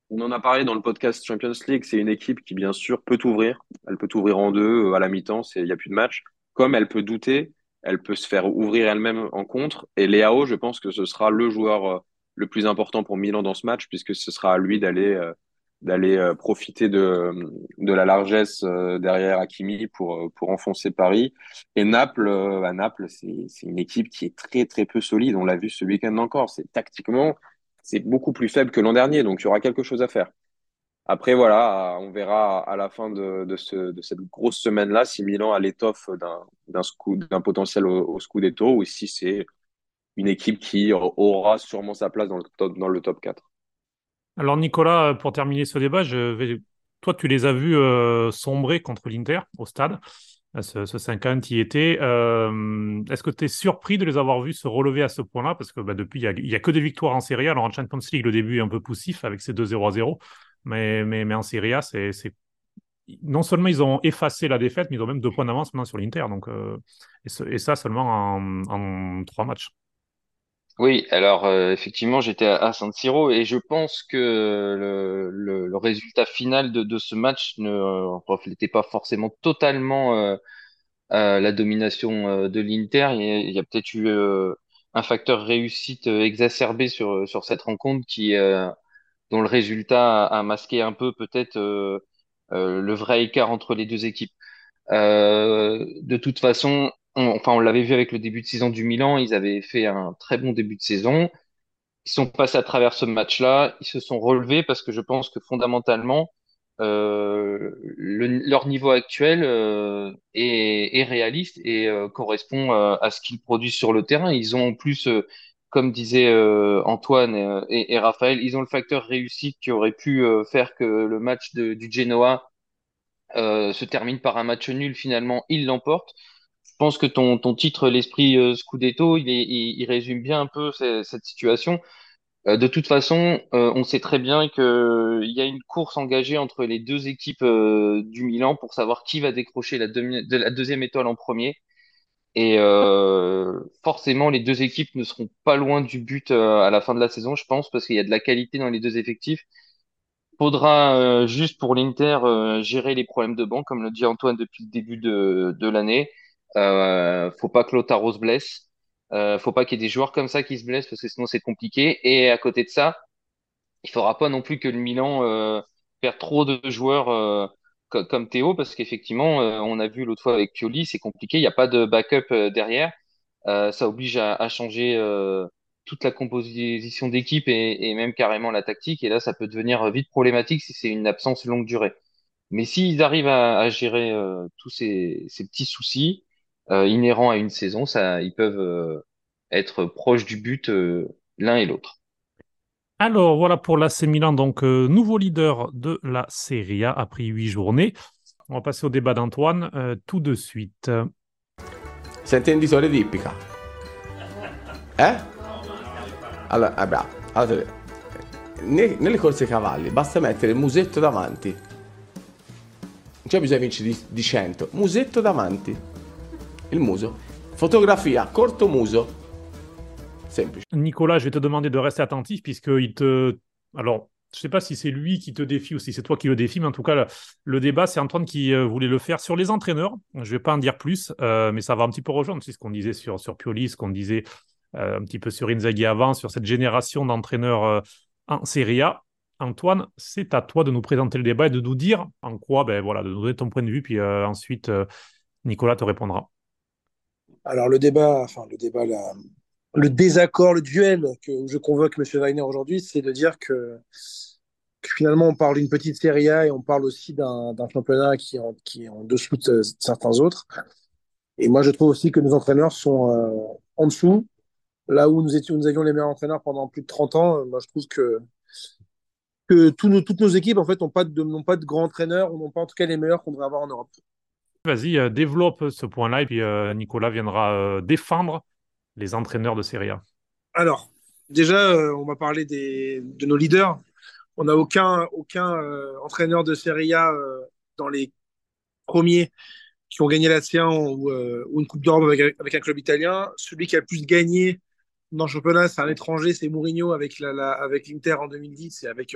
on en a parlé dans le podcast Champions League, c'est une équipe qui, bien sûr, peut ouvrir. Elle peut ouvrir en deux euh, à la mi-temps, il n'y a plus de match. Comme elle peut douter elle peut se faire ouvrir elle-même en contre. Et Léao, je pense que ce sera le joueur euh, le plus important pour Milan dans ce match, puisque ce sera à lui d'aller euh, d'aller profiter de, de la largesse derrière Hakimi pour, pour enfoncer Paris. Et Naples, à Naples, c'est une équipe qui est très très peu solide. On l'a vu ce week-end encore. C'est tactiquement, c'est beaucoup plus faible que l'an dernier, donc il y aura quelque chose à faire. Après, voilà, on verra à la fin de, de, ce, de cette grosse semaine-là si Milan a l'étoffe d'un potentiel au, au Scudetto ou si c'est une équipe qui aura sûrement sa place dans le top, dans le top 4. Alors Nicolas, pour terminer ce débat, toi tu les as vus euh, sombrer contre l'Inter au stade, ce, ce 5-1 qui était. Euh, Est-ce que tu es surpris de les avoir vus se relever à ce point-là? Parce que bah, depuis, il n'y a, que des victoires en Serie A. Alors en Champions League, le début est un peu poussif avec ces 2-0 à 0. Mais, mais, mais en Serie A, c'est, non seulement ils ont effacé la défaite, mais ils ont même deux points d'avance maintenant sur l'Inter. Euh, et, ça seulement en, en, trois matchs. Oui, alors euh, effectivement, j'étais à, San Siro et je pense que le, le, résultat final de, ce match ne reflétait pas forcément totalement euh, la domination de l'Inter. Il y a, a peut-être eu un facteur réussite exacerbé sur, sur cette rencontre qui dont le résultat a, masqué un peu peut-être euh, euh, le vrai écart entre les deux équipes. Euh, de toute façon, enfin on l'avait vu avec le début de saison du Milan, ils avaient fait un très bon début de saison. Ils sont passés à travers ce match-là, ils se sont relevés parce que je pense que fondamentalement, euh, le, leur niveau actuel euh, est, réaliste et euh, correspond à ce qu'ils produisent sur le terrain. Ils ont en plus comme disaient euh, Antoine et, Raphaël, ils ont le facteur réussite qui aurait pu faire que le match du Genoa se termine par un match nul. Finalement, il l'emporte. Je pense que ton, ton titre, l'esprit Scudetto, il, est, il, résume bien un peu cette, situation. de toute façon, on sait très bien qu'il y a une course engagée entre les deux équipes du Milan pour savoir qui va décrocher la, de la deuxième étoile en premier. Et euh, forcément, les deux équipes ne seront pas loin du but euh, à la fin de la saison, je pense, parce qu'il y a de la qualité dans les deux effectifs. Faudra euh, juste pour l'Inter euh, gérer les problèmes de banc, comme le dit Antoine depuis le début de, de l'année. Euh, faut pas que Lautaro se blesse. Euh, faut pas qu'il y ait des joueurs comme ça qui se blessent parce que sinon c'est compliqué. Et à côté de ça, il faudra pas non plus que le Milan perde trop de joueurs comme Théo, parce qu'effectivement, on a vu l'autre fois avec Pioli, c'est compliqué, il n'y a pas de backup derrière. ça oblige à, à changer toute la composition d'équipe et, et, même carrément la tactique. Et là, ça peut devenir vite problématique si c'est une absence longue durée. Mais s'ils arrivent à, à gérer tous ces, ces, petits soucis inhérents à une saison, ça, ils peuvent être proches du but l'un et l'autre. Alors voilà pour l'AC Milan, donc euh, nouveau leader de la Serie A après huit journées. On va passer au débat d'Antoine euh, tout de suite. C'est intenditore d'ippica. Eh? Allora, ah, bravo. Allora, ne, nelle corse ai cavalli basta mettere il musetto davanti. Non c'è bisogno di vincere di, di 100. Musetto davanti. Il muso. Fotografia, corto muso. Nicolas, je vais te demander de rester attentif puisqu'il te. Alors, je ne sais pas si c'est lui qui te défie ou si c'est toi qui le défie, mais en tout cas, le, débat, c'est Antoine qui euh, voulait le faire sur les entraîneurs. Je ne vais pas en dire plus, euh, mais ça va un petit peu rejoindre ce qu'on disait sur, sur Pioli, ce qu'on disait euh, un petit peu sur Inzaghi avant, sur cette génération d'entraîneurs en Serie A. Antoine, c'est à toi de nous présenter le débat et de nous dire en quoi, ben voilà, de nous donner ton point de vue, puis ensuite Nicolas te répondra. Alors le débat, enfin le débat, le désaccord, le duel que je convoque M. Weiner aujourd'hui, c'est de dire que, finalement on parle d'une petite Serie A et on parle aussi d'un championnat qui est, en, dessous de, certains autres. Et moi je trouve aussi que nos entraîneurs sont euh, en dessous. Là où nous, étions, nous avions les meilleurs entraîneurs pendant plus de 30 ans, moi je trouve que, toutes nos équipes en fait n'ont pas, de, pas de grands entraîneurs, n'ont pas en tout cas les meilleurs qu'on devrait avoir en Europe. Vas-y, euh, développe ce point-là et puis euh, Nicolas viendra défendre les entraîneurs de Serie A Alors, déjà, euh, on va parler de nos leaders. On n'a aucun, aucun euh, entraîneur de Serie A euh, dans les premiers qui ont gagné la C1 ou, ou une Coupe d'Europe avec, un club italien. Celui qui a le plus gagné dans le championnat, c'est un étranger, c'est Mourinho avec l'Inter en 2010 et avec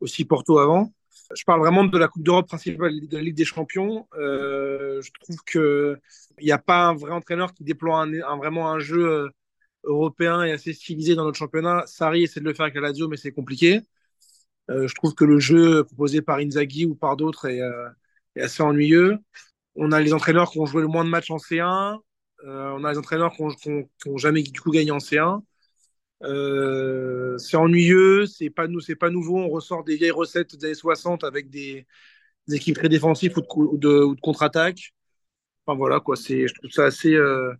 aussi Porto avant. Je parle vraiment de la Coupe d'Europe principale de la Ligue des Champions. Euh, je trouve que il n'y a pas un vrai entraîneur qui déploie un, vraiment un jeu euh, européen et assez stylisé dans notre championnat. Sarri essaie de le faire avec la Lazio, mais c'est compliqué. Euh, je trouve que le jeu proposé par Inzaghi ou par d'autres est, est, assez ennuyeux. On a les entraîneurs qui ont joué le moins de matchs en C1. on a les entraîneurs qui n'ont jamais du coup gagné en C1. Euh, c'est ennuyeux, c'est pas c'est pas nouveau. On ressort des vieilles recettes des années 60 avec des, équipes très défensives ou de, contre-attaque. Enfin voilà quoi, c'est, je trouve ça assez, euh,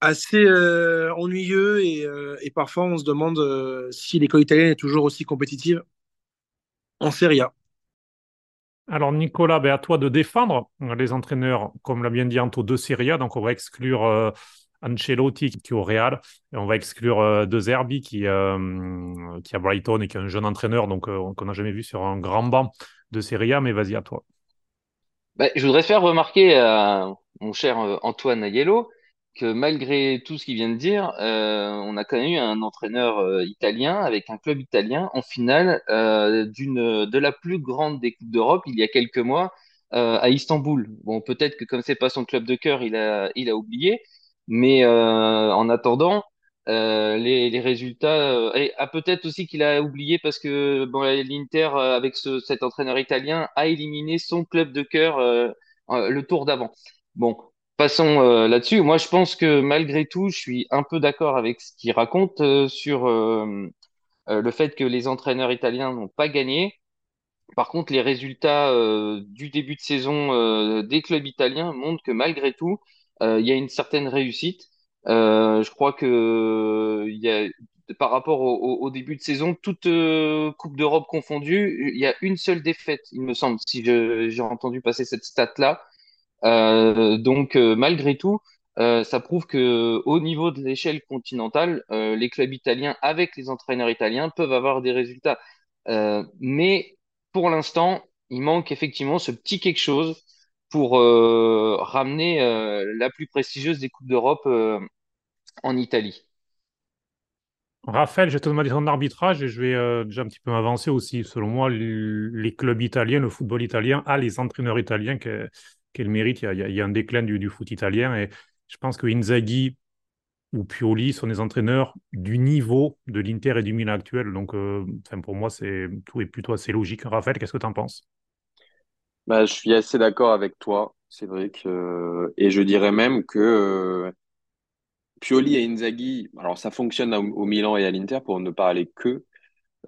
assez euh, ennuyeux et, et, parfois on se demande si l'école italienne est toujours aussi compétitive en Serie A. Alors Nicolas, ben à toi de défendre les entraîneurs, comme l'a bien dit Anto, de Serie A. Donc on va exclure Ancelotti qui est au Real. On va exclure euh, De Zerbi qui, euh, est à Brighton et qui est un jeune entraîneur donc euh, qu'on n'a jamais vu sur un grand banc de Serie A. Mais vas-y à toi. Bah, je voudrais faire remarquer à mon cher Antoine Aiello que malgré tout ce qu'il vient de dire, on a quand même eu un entraîneur italien avec un club italien en finale d'une de la plus grande des coupes d'Europe il y a quelques mois à Istanbul. Bon, peut-être que comme c'est pas son club de cœur, il a il a oublié, mais euh, en attendant, euh, les, résultats, euh, et ah, peut-être aussi qu'il a oublié parce que l'Inter, avec ce, cet entraîneur italien, a éliminé son club de cœur le tour d'avant. Bon, passons là-dessus. Moi, je pense que malgré tout, je suis un peu d'accord avec ce qu'il raconte sur le fait que les entraîneurs italiens n'ont pas gagné. Par contre, les résultats du début de saison des clubs italiens montrent que malgré tout, il y a une certaine réussite. Euh, je crois que il y a, par rapport au, début de saison, toute euh, Coupe d'Europe confondue, il y a une seule défaite, il me semble, si j'ai entendu passer cette stat-là. donc, malgré tout, ça prouve que au niveau de l'échelle continentale, les clubs italiens avec les entraîneurs italiens peuvent avoir des résultats. mais pour l'instant, il manque effectivement ce petit quelque chose pour euh, ramener euh, la plus prestigieuse des Coupes d'Europe euh, en Italie. Raphaël, je vais te demander ton arbitrage et je vais déjà un petit peu m'avancer aussi. Selon moi, les clubs italiens, le football italien a les entraîneurs italiens qu'elle mérite. Il y, a, un déclin du, foot italien et je pense que Inzaghi ou Pioli sont des entraîneurs du niveau de l'Inter et du Milan actuel. Donc, pour moi, c'est tout est plutôt assez logique. Raphaël, qu'est-ce que tu en penses? Bah, je suis assez d'accord avec toi, Cédric, euh, et je dirais même que euh, Pioli et Inzaghi, alors ça fonctionne au, Milan et à l'Inter pour ne parler que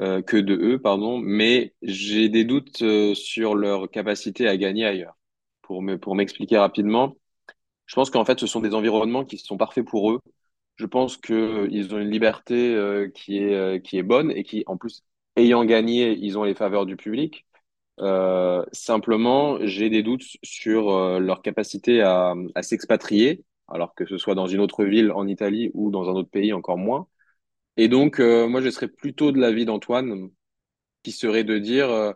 euh, que de eux, pardon, mais j'ai des doutes euh, sur leur capacité à gagner ailleurs. Pour pour m'expliquer rapidement, je pense qu'en fait, ce sont des environnements qui sont parfaits pour eux. Je pense que euh, ils ont une liberté qui est qui est bonne et qui, en plus, ayant gagné, ils ont les faveurs du public. Euh, simplement, j'ai des doutes sur euh, leur capacité à, à s'expatrier, alors que ce soit dans une autre ville en Italie ou dans un autre pays encore moins. Et donc, euh, moi, je serais plutôt de l'avis d'Antoine, qui serait de dire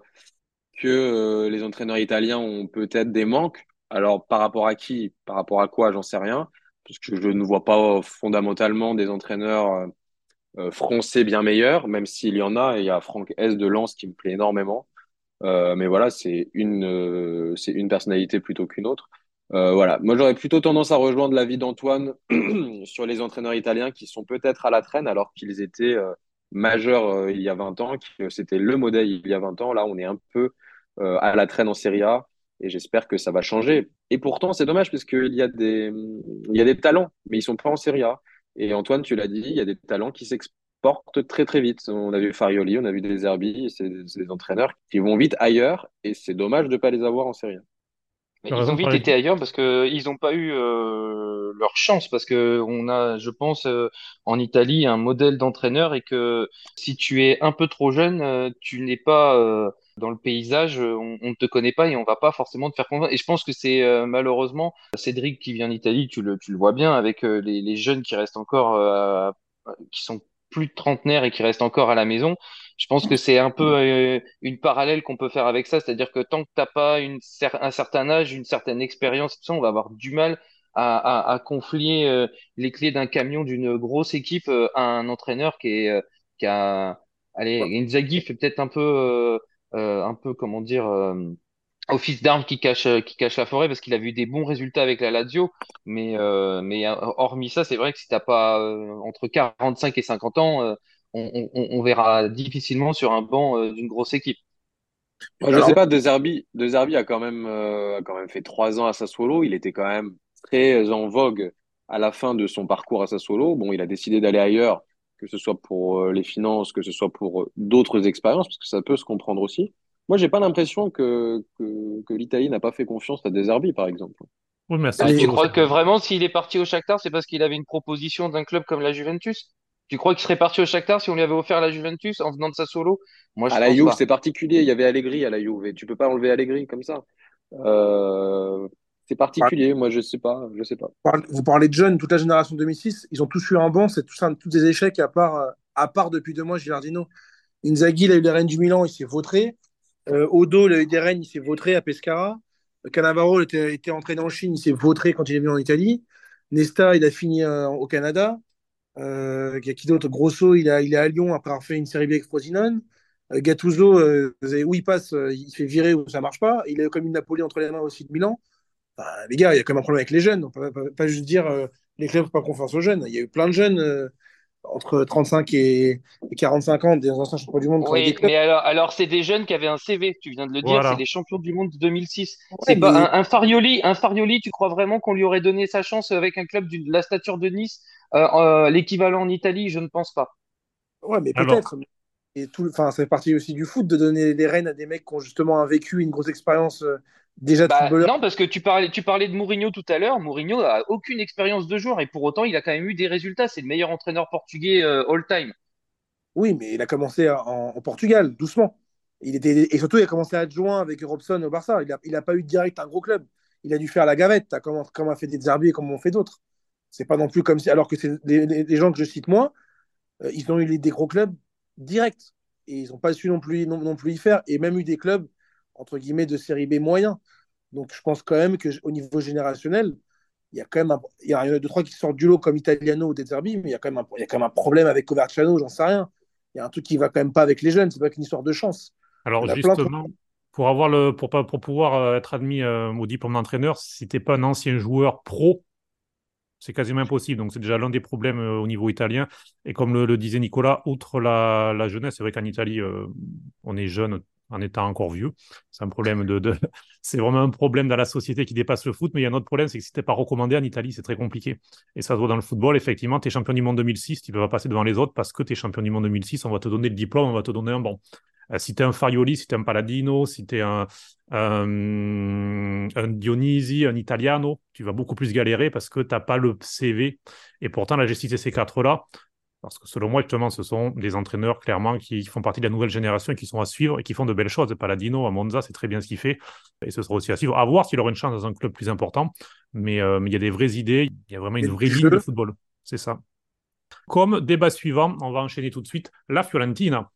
que les entraîneurs italiens ont peut-être des manques. Alors, par rapport à qui, par rapport à quoi, j'en sais rien, parce que je ne vois pas fondamentalement des entraîneurs français bien meilleurs, même s'il y en a. Et il y a Franck S. de Lens qui me plaît énormément. Euh, mais voilà, c'est une, euh, une personnalité plutôt qu'une autre. Euh, voilà, moi j'aurais plutôt tendance à rejoindre l'avis d'Antoine sur les entraîneurs italiens qui sont peut-être à la traîne alors qu'ils étaient majeurs il y a 20 ans, que c'était le modèle il y a 20 ans. Là, on est un peu à la traîne en Serie A et j'espère que ça va changer. Et pourtant, c'est dommage parce qu'il y a des, y a des talents, mais ils sont pas en Serie A. Et Antoine, tu l'as dit, il y a des talents qui s'exportent très très vite. On a vu Farioli, on a vu des Zerbi, c'est des entraîneurs qui vont vite ailleurs et c'est dommage de pas les avoir en Serie A. Mais ils ont vite été ailleurs parce que ils n'ont pas eu euh, leur chance parce que on a, je pense, euh, en Italie un modèle d'entraîneur et que si tu es un peu trop jeune, euh, tu n'es pas euh, dans le paysage, on, ne te connaît pas et on va pas forcément te faire confiance. Et je pense que c'est euh, malheureusement Cédric qui vient d'Italie, tu le, tu le vois bien avec euh, les, les jeunes qui restent encore, euh, qui sont plus de trentenaires et qui restent encore à la maison. Je pense que c'est un peu euh, une parallèle qu'on peut faire avec ça, c'est-à-dire que tant que t'as pas une cer- un certain âge, une certaine expérience, tout ça, on va avoir du mal à, à, à confier euh, les clés d'un camion d'une grosse équipe euh, à un entraîneur qui est qui a, allez, Inzaghi fait peut-être un peu, un peu comment dire, office d'arme qui cache euh, qui cache la forêt parce qu'il a vu des bons résultats avec la Lazio, mais euh, mais euh, hormis ça, c'est vrai que si t'as pas euh, entre 45 et 50 ans euh, on, on, on verra difficilement sur un banc d'une grosse équipe. Moi, je Alors, sais pas, De Zerbi, De Zerbi a quand même, a quand même fait trois ans à Sassuolo. Il était quand même très en vogue à la fin de son parcours à Sassuolo. Bon, il a décidé d'aller ailleurs, que ce soit pour les finances, que ce soit pour d'autres expériences, parce que ça peut se comprendre aussi. Moi, j'ai pas l'impression que, que, que l'Italie n'a pas fait confiance à De Zerbi, par exemple. Oui, mais Ah, tu crois que vraiment s'il est parti au Shakhtar, c'est parce qu'il avait une proposition d'un club comme la Juventus? Tu crois qu'il serait parti au Shakhtar si on lui avait offert la Juventus en venant de Sassuolo? Moi, je À la Juve, c'est particulier. Il y avait Allegri à la Juve, et tu peux pas enlever Allegri comme ça. Euh, c'est particulier. Moi, je sais pas, je sais pas. vous parlez de jeunes, toute la génération 2006, ils ont tous eu un banc, c'est tout ça, tous des échecs à part, euh, à part depuis deux mois Gilardino. Inzaghi, il a eu les rênes du Milan, il s'est vautré. Euh, Odo, des rênes, il s'est vautré à Pescara. Cannavaro était, était entraîné en Chine, il s'est vautré quand il est venu en Italie. Nesta, il a fini euh, au Canada. Euh, qui d'autre? Grosso, il, est à Lyon après avoir fait une série B avec Frosinone. Euh, Gattuso, où il passe, il fait virer ou ça marche pas. Il a comme une Napoli entre les mains aussi de Milan. Les gars, il y a quand même un problème avec les jeunes. On peut pas, juste dire les clubs font pas confiance aux jeunes. Il y a eu plein de jeunes entre 35 et, et 45 ans, des anciens champions du monde des Oui, mais alors, alors c'est des jeunes qui avaient un CV, tu viens de le dire, c'est les champions du monde de 2006. Ouais, C'est pas un, un Farioli, un Farioli, tu crois vraiment qu'on lui aurait donné sa chance avec un club de la stature de Nice, euh, euh, l'équivalent en Italie? Je ne pense pas. ouais, mais Alors, peut-être. Et tout, enfin, ça fait partie aussi du foot de donner les rênes à des mecs qui ont justement un vécu, une grosse expérience euh, déjà Bah non, parce que tu parlais, tu parlais de Mourinho tout à l'heure. Mourinho a aucune expérience de joueur et pour autant, il a quand même eu des résultats. C'est le meilleur entraîneur portugais euh, all-time. Oui, mais il a commencé en, en Portugal, doucement. Il était, et surtout, il a commencé à adjoint avec Robson au Barça. Il n'a il a pas eu direct un gros club. Il a dû faire la gavette, comme, comme a fait des Zerbi et comme ont fait d'autres. C'est pas non plus comme si. Alors que c'est les, les- gens que je cite moi, euh, ils ont eu des gros clubs directs. Et ils n'ont pas su non plus, non, non plus y faire. Et même eu des clubs, entre guillemets, de série B moyens. Donc je pense quand même qu'au niveau générationnel, il y a quand même un, il y a deux, trois qui sortent du lot comme Italiano ou De Zerbi, mais il y a quand même un, il y a quand même un problème avec Coverciano, j'en sais rien. Il y a un truc qui va quand même pas avec les jeunes, c'est pas qu'une histoire de chance. alors justement, pour avoir le, pour, pour pouvoir euh, être admis euh, au diplôme d'entraîneur, si t'es pas un ancien joueur pro, c'est quasiment impossible. Donc, c'est déjà l'un des problèmes euh, au niveau italien. Et comme le, disait Nicolas, outre la, jeunesse, c'est vrai qu'en Italie, euh, on est jeune en étant encore vieux. C'est un problème de, c'est vraiment un problème dans la société qui dépasse le foot. Mais il y a un autre problème, c'est que si tu n'es pas recommandé en Italie, c'est très compliqué. Et ça se voit dans le football. Effectivement, tu es champion du monde 2006, tu ne peux pas passer devant les autres parce que tu es champion du monde 2006. On va te donner le diplôme, on va te donner un bon. Euh, si tu es un Farioli, si tu es un Paladino, si tu es un, un, Dionisi, un Italiano, tu vas beaucoup plus galérer parce que tu n'as pas le CV. Et pourtant, là, j'ai cité ces quatre-là. Parce que selon moi, justement, ce sont des entraîneurs clairement qui font partie de la nouvelle génération et qui sont à suivre et qui font de belles choses. Paladino à Monza, c'est très bien ce qu'il fait. Et ce sera aussi à suivre. À voir s'il aura une chance dans un club plus important. Mais, euh, il y a des vraies idées. Il y a vraiment une vraie ligne de football. C'est ça. Comme débat suivant, on va enchaîner tout de suite. La Fiorentina.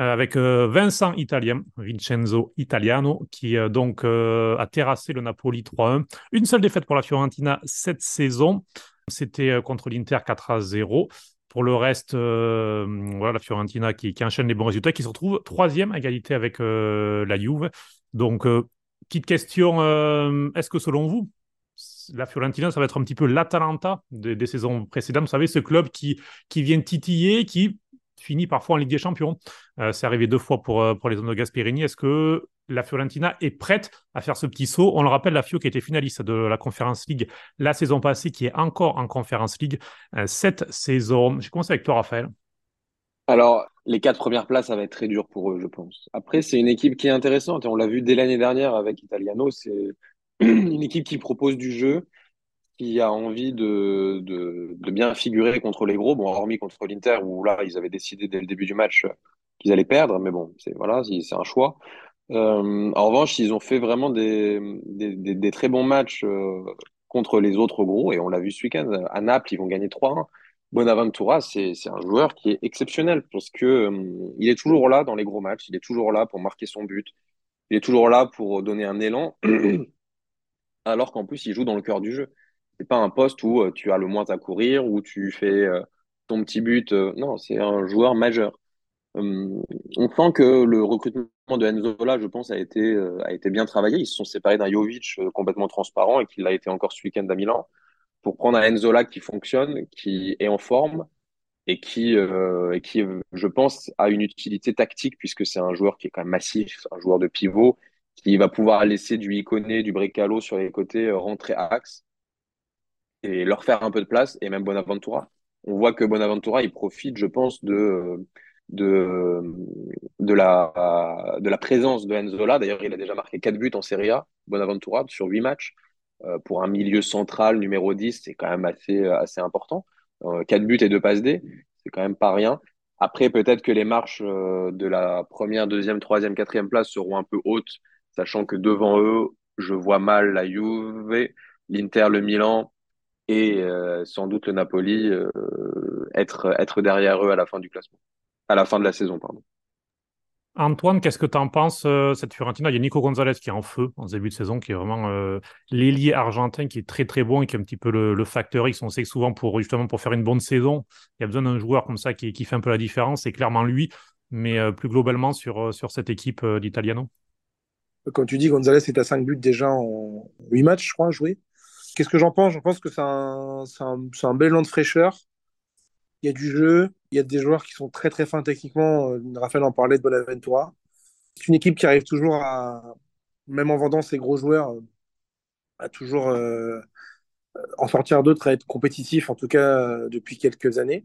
Euh, avec euh, Vincent Italien, Vincenzo Italiano, qui euh, donc a terrassé le Napoli 3-1. Une seule défaite pour la Fiorentina cette saison, c'était contre l'Inter 4 à 0. Pour le reste, voilà, la Fiorentina qui, enchaîne les bons résultats, qui se retrouve troisième à égalité avec la Juve. Donc, petite question, est-ce que selon vous, la Fiorentina, ça va être un petit peu l'Atalanta des, des, saisons précédentes? Vous savez, ce club qui, vient titiller, qui finit parfois en Ligue des Champions. Euh, c'est arrivé deux fois pour, euh, pour les zones de Gasperini. Est-ce que la Fiorentina est prête à faire ce petit saut On le rappelle, la Fio qui était finaliste de la Conference League la saison passée, qui est encore en Conference League euh, cette saison. J'ai commencé avec toi, Raphaël. Alors, les quatre premières places, ça va être très dur pour eux, je pense. Après, c'est une équipe qui est intéressante et on l'a vu dès l'année dernière avec Italiano. C'est une équipe qui propose du jeu, qui a envie de, de, de, bien figurer contre les gros, bon, hormis contre l'Inter, où là, ils avaient décidé dès le début du match qu'ils allaient perdre, mais bon, c'est voilà, c'est un choix. Euh, en revanche, ils ont fait vraiment des, très bons matchs euh, contre les autres gros, et on l'a vu ce week-end, à Naples, ils vont gagner 3-1. Bonaventura, c'est un joueur qui est exceptionnel, parce que euh, il est toujours là dans les gros matchs, il est toujours là pour marquer son but, il est toujours là pour donner un élan, alors qu'en plus, il joue dans le cœur du jeu c'est pas un poste où tu as le moins à courir, où tu fais ton petit but. Non, c'est un joueur majeur. On sent que le recrutement de Enzola, je pense, a été, a été bien travaillé. Ils se sont séparés d'un Jovic complètement transparent et qu'il a été encore ce week-end à Milan pour prendre un Enzola qui fonctionne, qui est en forme et qui, et qui, je pense, a une utilité tactique puisque c'est un joueur qui est quand même massif, un joueur de pivot qui va pouvoir laisser du Iconé, du Brecalo sur les côtés rentrer à axe et leur faire un peu de place, et même Bonaventura. On voit que Bonaventura, il profite, je pense, de, de, de, la, de la présence de Enzola. D'ailleurs, il a déjà marqué 4 buts en Serie A, Bonaventura, sur 8 matchs. Euh, pour un milieu central numéro 10, c'est quand même assez, assez important. Euh, 4 buts et 2 passes D, c'est quand même pas rien. Après, peut-être que les marches euh, de la première, deuxième, troisième, quatrième place seront un peu hautes, sachant que devant eux, je vois mal la Juve, l'Inter, le Milan, et euh, sans doute le Napoli être, être derrière eux à la fin du classement, à la fin de la saison, pardon. Antoine, qu'est-ce que tu en penses, euh, cette Fiorentina? Il y a Nico Gonzalez qui est en feu en début de saison, qui est vraiment l'ailier argentin, qui est très très bon et qui est un petit peu le, facteur X. On sait que souvent, pour, justement, pour faire une bonne saison, il y a besoin d'un joueur comme ça qui, qui, fait un peu la différence. C'est clairement lui, mais plus globalement sur, sur cette équipe d'Italiano. Comme tu dis, Gonzalez est à 5 buts déjà en 8 matchs, je crois, joués. Qu'est-ce que j'en pense? J'en pense que c'est un, un, un, bel an de fraîcheur. Il y a du jeu, il y a des joueurs qui sont très très fins techniquement. Euh, Raphaël en parlait de Bonaventura. C'est une équipe qui arrive toujours à, même en vendant ses gros joueurs, euh, à toujours euh, en sortir d'autres, à être compétitif, en tout cas depuis quelques années.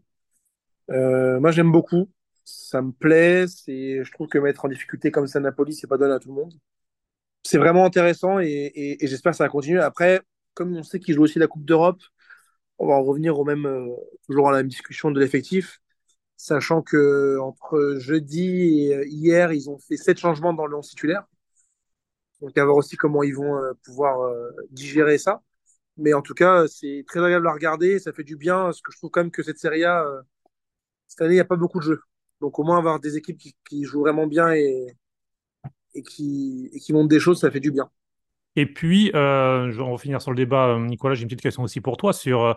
Moi, j'aime beaucoup. Ça me plaît. Je trouve que mettre en difficulté comme ça Napoli, c'est pas donné à tout le monde. C'est vraiment intéressant et, et, et j'espère que ça va continuer. Après, comme on sait qu'il joue aussi la Coupe d'Europe, on va en revenir au même, euh, toujours à la discussion de l'effectif, sachant que entre jeudi et euh, hier, ils ont fait sept changements dans le 11 titulaire. Donc à voir aussi comment ils vont euh, pouvoir digérer ça. Mais en tout cas, c'est très agréable à regarder, ça fait du bien, parce que je trouve quand même que cette Serie A, cette année, il n'y a pas beaucoup de jeux. Donc au moins avoir des équipes qui, jouent vraiment bien et, et, qui, et qui montrent des choses, ça fait du bien. Et puis, euh, on va finir sur le débat. Euh, Nicolas, j'ai une petite question aussi pour toi sur euh,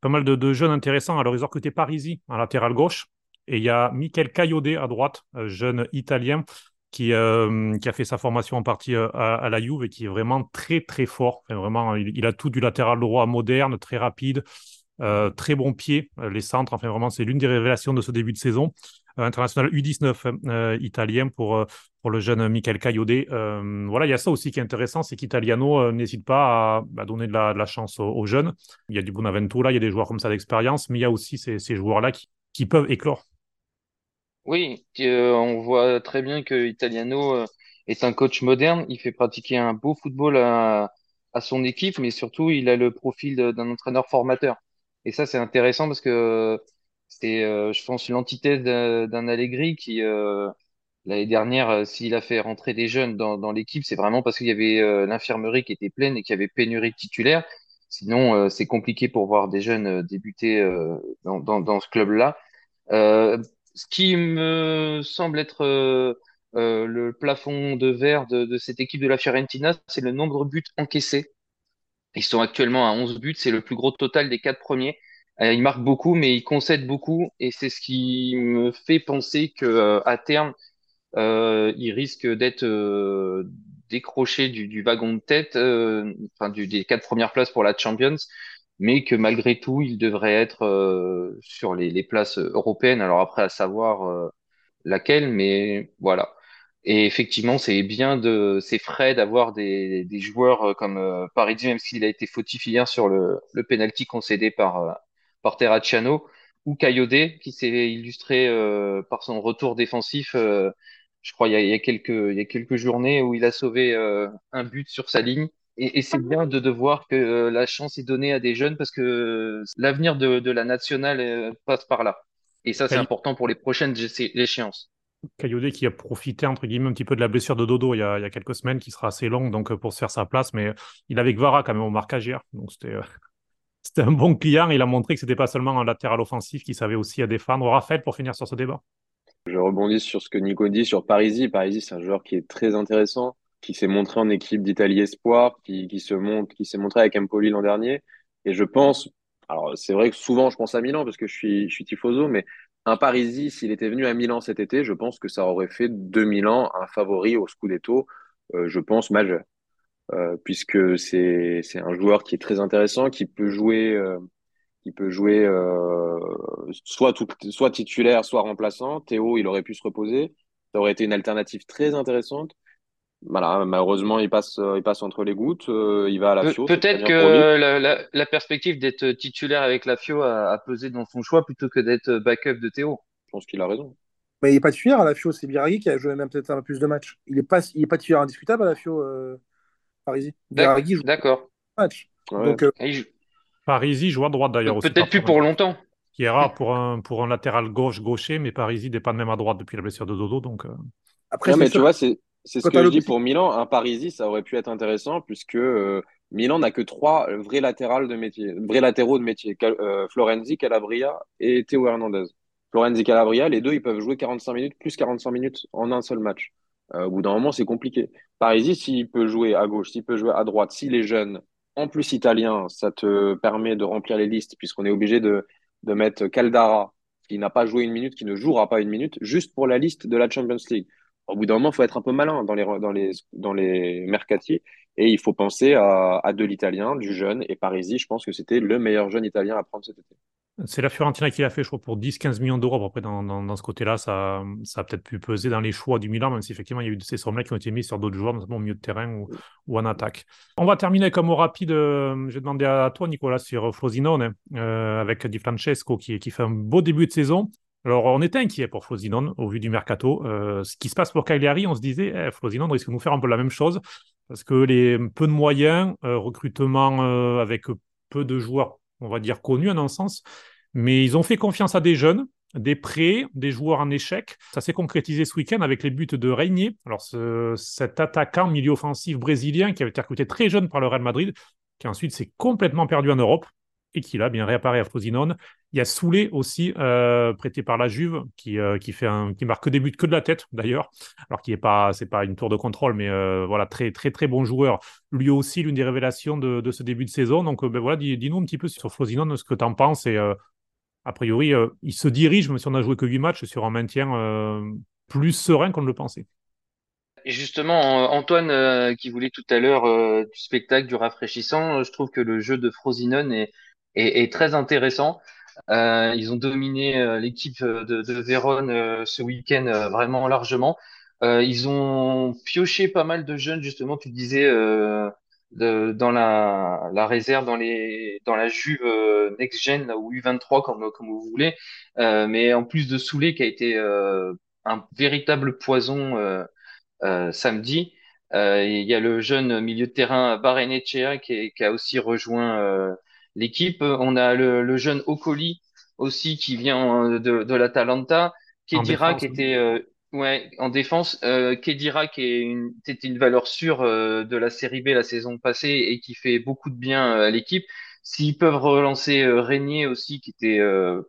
pas mal de, jeunes intéressants. Alors, ils ont recruté Parisi en latéral gauche. Et il y a Michael Cayodé à droite, jeune italien, qui, euh, a fait sa formation en partie à, à, la Juve et qui est vraiment très très fort. vraiment, il, a tout du latéral droit moderne, très rapide, euh, très bon pied, les centres. Enfin, vraiment, c'est l'une des révélations de ce début de saison. International U19 italien pour, pour le jeune Michael Cayode. voilà, il y a ça aussi qui est intéressant, c'est qu'Italiano n'hésite pas à, donner de la, chance aux, jeunes. Il y a du Bonaventura, il y a des joueurs comme ça d'expérience, mais il y a aussi ces, joueurs-là qui, qui peuvent éclore. Oui, euh, on voit très bien que Italiano euh, est un coach moderne. Il fait pratiquer un beau football à, à son équipe, mais surtout, il a le profil d'un entraîneur formateur. Et ça, c'est intéressant parce que c'est, euh, je pense, l'antithèse d'un Allegri qui, l'année dernière, s'il a fait rentrer des jeunes dans, l'équipe, c'est vraiment parce qu'il y avait l'infirmerie qui était pleine et qu'il y avait pénurie de titulaires. Sinon, c'est compliqué pour voir des jeunes débuter dans, ce club-là. Euh, ce qui me semble être euh, euh, le plafond de verre de, de, cette équipe de la Fiorentina, c'est le nombre de buts encaissés. Ils sont actuellement à 11 buts, c'est le plus gros total des quatre premiers. Euh, ils marquent beaucoup, mais ils concèdent beaucoup, et c'est ce qui me fait penser que euh, à terme, euh, ils risquent d'être décrochés du, du, wagon de tête, enfin du, des quatre premières places pour la Champions mais que malgré tout, il devrait être euh, sur les, les, places européennes. Alors après, à savoir euh, laquelle, mais voilà. Et effectivement, c'est bien de, c'est frais d'avoir des, des joueurs euh, comme euh, Parisi, même s'il a été fautif hier sur le, le penalty concédé par par Terracciano, ou Kayode, qui s'est illustré par son retour défensif. je crois il y, a, il y a quelques il y a quelques journées où il a sauvé un but sur sa ligne et, c'est bien de, de voir que euh, la chance est donnée à des jeunes parce que l'avenir de, de, la nationale euh, passe par là. Et ça, c'est important pour les prochaines échéances. Kayode qui a profité entre guillemets un petit peu de la blessure de Dodo il y a, il y a quelques semaines, qui sera assez longue donc pour se faire sa place, mais il avait Gvara quand même au marquage hier, donc c'était euh, c'était un bon client. Il a montré que c'était pas seulement un latéral offensif qui savait aussi à défendre. Raphaël, pour finir sur ce débat. Je rebondis sur ce que Nico dit sur Parisi. Parisi, c'est un joueur qui est très intéressant qui s'est montré en équipe d'Italie Espoir, qui, se qui s'est montré avec Empoli l'an dernier. Et je pense, alors c'est vrai que souvent je pense à Milan parce que je suis, je tifoso, mais un Parisi, s'il était venu à Milan cet été, je pense que ça aurait fait de Milan un favori au Scudetto, euh, je pense majeur. Euh, puisque c'est c'est un joueur qui est très intéressant, qui peut jouer euh, qui peut jouer euh, soit tout, soit titulaire, soit remplaçant. Théo, il aurait pu se reposer. Ça aurait été une alternative très intéressante voilà, malheureusement, il passe, il passe entre les gouttes. Euh, il va à la FIO. Peut-être que la, la, la, perspective d'être titulaire avec la FIO a, a, pesé dans son choix plutôt que d'être backup de Théo. Je pense qu'il a raison. Mais il n'est pas titulaire à la FIO, c'est Biraghi qui a joué même peut-être un peu plus de matchs. Il n'est pas, il est pas titulaire indiscutable à la FIO, euh, Parisi. D'accord. match. Ouais. Donc, euh... Parisi joue à droite d'ailleurs aussi. Peut-être plus pour longtemps. Qui est rare pour un, pour un latéral gauche-gaucher, mais Parisi n'est pas de même à droite depuis la blessure de Dodo. Donc, euh... Après, non, mais tu vois, c'est c'est ce que je dis pour Milan. Un Parisi, ça aurait pu être intéressant puisque euh, Milan n'a que trois vrais latérales de métier, vrais latéraux de métier. Euh, Florenzi, Calabria et Théo Hernandez. Florenzi, Calabria, les deux, ils peuvent jouer 45 minutes plus 45 minutes en un seul match. Euh, au bout d'un moment, c'est compliqué. Parisi, s'il peut jouer à gauche, s'il peut jouer à droite, s'il est jeune, en plus italien, ça te permet de remplir les listes puisqu'on est obligé de, mettre Caldara, qui n'a pas joué une minute, qui ne jouera pas une minute, juste pour la liste de la Champions League au bout d'un moment, il faut être un peu malin dans les, dans les, dans les mercatiers et il faut penser à, à de l'italien, du jeune. Et Parisi, je pense que c'était le meilleur jeune italien à prendre cet été. C'est la Fiorentina qui l'a fait, je crois, pour 10-15 millions d'euros. Après, dans, dans, dans ce côté-là, ça, a peut-être pu peser dans les choix du Milan, même si effectivement, il y a eu ces sommes-là qui ont été mis sur d'autres joueurs, notamment au milieu de terrain ou, en attaque. On va terminer un mot rapide. Euh, je vais demander à toi, Nicolas, sur Frosinone, euh, avec Di Francesco, qui, fait un beau début de saison. Alors, on était inquiet pour Frosinone au vu du mercato. Euh, ce qui se passe pour Cagliari, on se disait, eh, Frosinone risque de nous faire un peu la même chose parce que les peu de moyens, euh, recrutement euh, avec peu de joueurs, on va dire connus en un sens, mais ils ont fait confiance à des jeunes, des prêts, des joueurs en échec. Ça s'est concrétisé ce week-end avec les buts de Régnier. Alors, ce, cet attaquant milieu offensif brésilien qui avait été recruté très jeune par le Real Madrid, qui ensuite s'est complètement perdu en Europe et qui là bien réapparaît à Frosinone. Il y a Soulé aussi, euh, prêté par la Juve, qui, euh, qui, fait marque que des buts que de la tête d'ailleurs, alors qu'il n'est pas, c'est pas une tour de contrôle, mais euh, voilà, très très très bon joueur. Lui aussi, l'une des révélations de, de, ce début de saison. Donc ben voilà, dis-nous un petit peu sur Frosinone ce que tu en penses. Et a priori, il se dirige, même si on n'a joué que 8 matchs, sur un maintien plus serein qu'on ne le pensait. Et justement, Antoine, euh, qui voulait tout à l'heure euh, du spectacle, du rafraîchissant, je trouve que le jeu de Frosinone est, très intéressant. Euh, ils ont dominé euh, l'équipe de, de Vérone euh, ce week-end euh, vraiment largement. ils ont pioché pas mal de jeunes, justement, tu disais, de, dans la, la réserve, dans, les, dans la Juve Next Gen ou U23, comme, comme vous voulez. mais en plus de Soulé, qui a été un véritable poison samedi, il y a le jeune milieu de terrain Barenechea qui, qui a aussi rejoint l'équipe. On a le, le jeune Okoli aussi qui vient de, de l'Atalanta. Kedira qui était euh, ouais, en défense. Euh, Kedira qui est une, était une valeur sûre euh, de la série B la saison passée et qui fait beaucoup de bien euh, à l'équipe. S'ils peuvent relancer euh, Régnier aussi qui était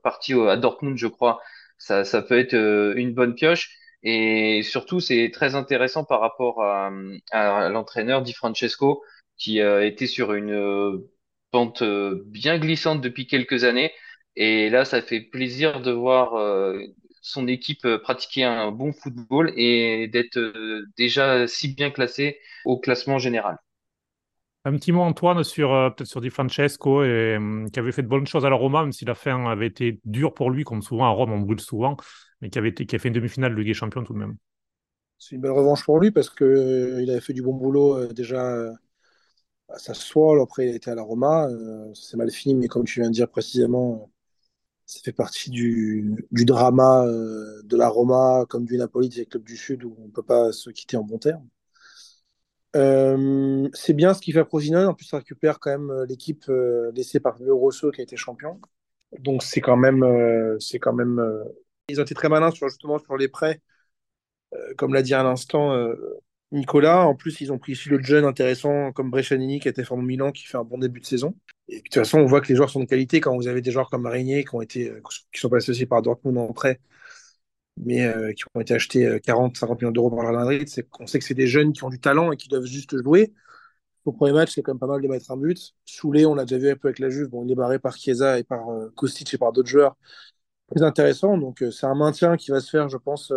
parti à Dortmund je crois, ça, ça peut être une bonne pioche. Et surtout, c'est très intéressant par rapport à, à l'entraîneur Di Francesco, qui était sur une pente euh, bien glissante depuis quelques années. Et là, ça fait plaisir de voir euh, son équipe euh, pratiquer un bon football et d'être déjà si bien classé au classement général. Un petit mot, Antoine, sur peut-être sur Di Francesco, et, qui avait fait de bonnes choses à la Roma, même si la fin avait été dure pour lui, comme souvent à Rome, on brûle souvent, mais qui, avait été, qui a fait une demi-finale de Ligue des Champions tout de même. C'est une belle revanche pour lui parce qu'il il avait fait du bon boulot déjà ça soit après il était à la Roma, euh, c'est mal fini, mais comme tu viens de dire précisément, euh, ça fait partie du, du drama euh, de la Roma, comme du Napoli, des clubs du Sud, où on ne peut pas se quitter en bon terme. c'est bien ce qu'il fait à Frosinone, en plus ça récupère quand même l'équipe laissée par Le Rosso qui a été champion. Donc c'est quand même, c'est quand même, ils ont été très malins sur sur les prêts, comme l'a dit à l'instant Nicolas. En plus, ils ont pris le jeune intéressant comme Brescianini qui était formé Milan, qui fait un bon début de saison. De toute façon, on voit que les joueurs sont de qualité quand vous avez des joueurs comme Marigny qui ont été, euh, qui sont passés aussi par Dortmund en prêt, mais euh, qui ont été achetés 40, euh, 50 millions d'euros par la Madrid. C'est qu'on sait que c'est des jeunes qui ont du talent et qui doivent juste jouer. Au premier match, c'est quand même pas mal de mettre un but. Soulé, on l'a déjà vu un peu avec la Juve. Bon, il est barré par Chiesa et par Kostic et par d'autres joueurs. Très intéressant. Donc, c'est un maintien qui va se faire, je pense,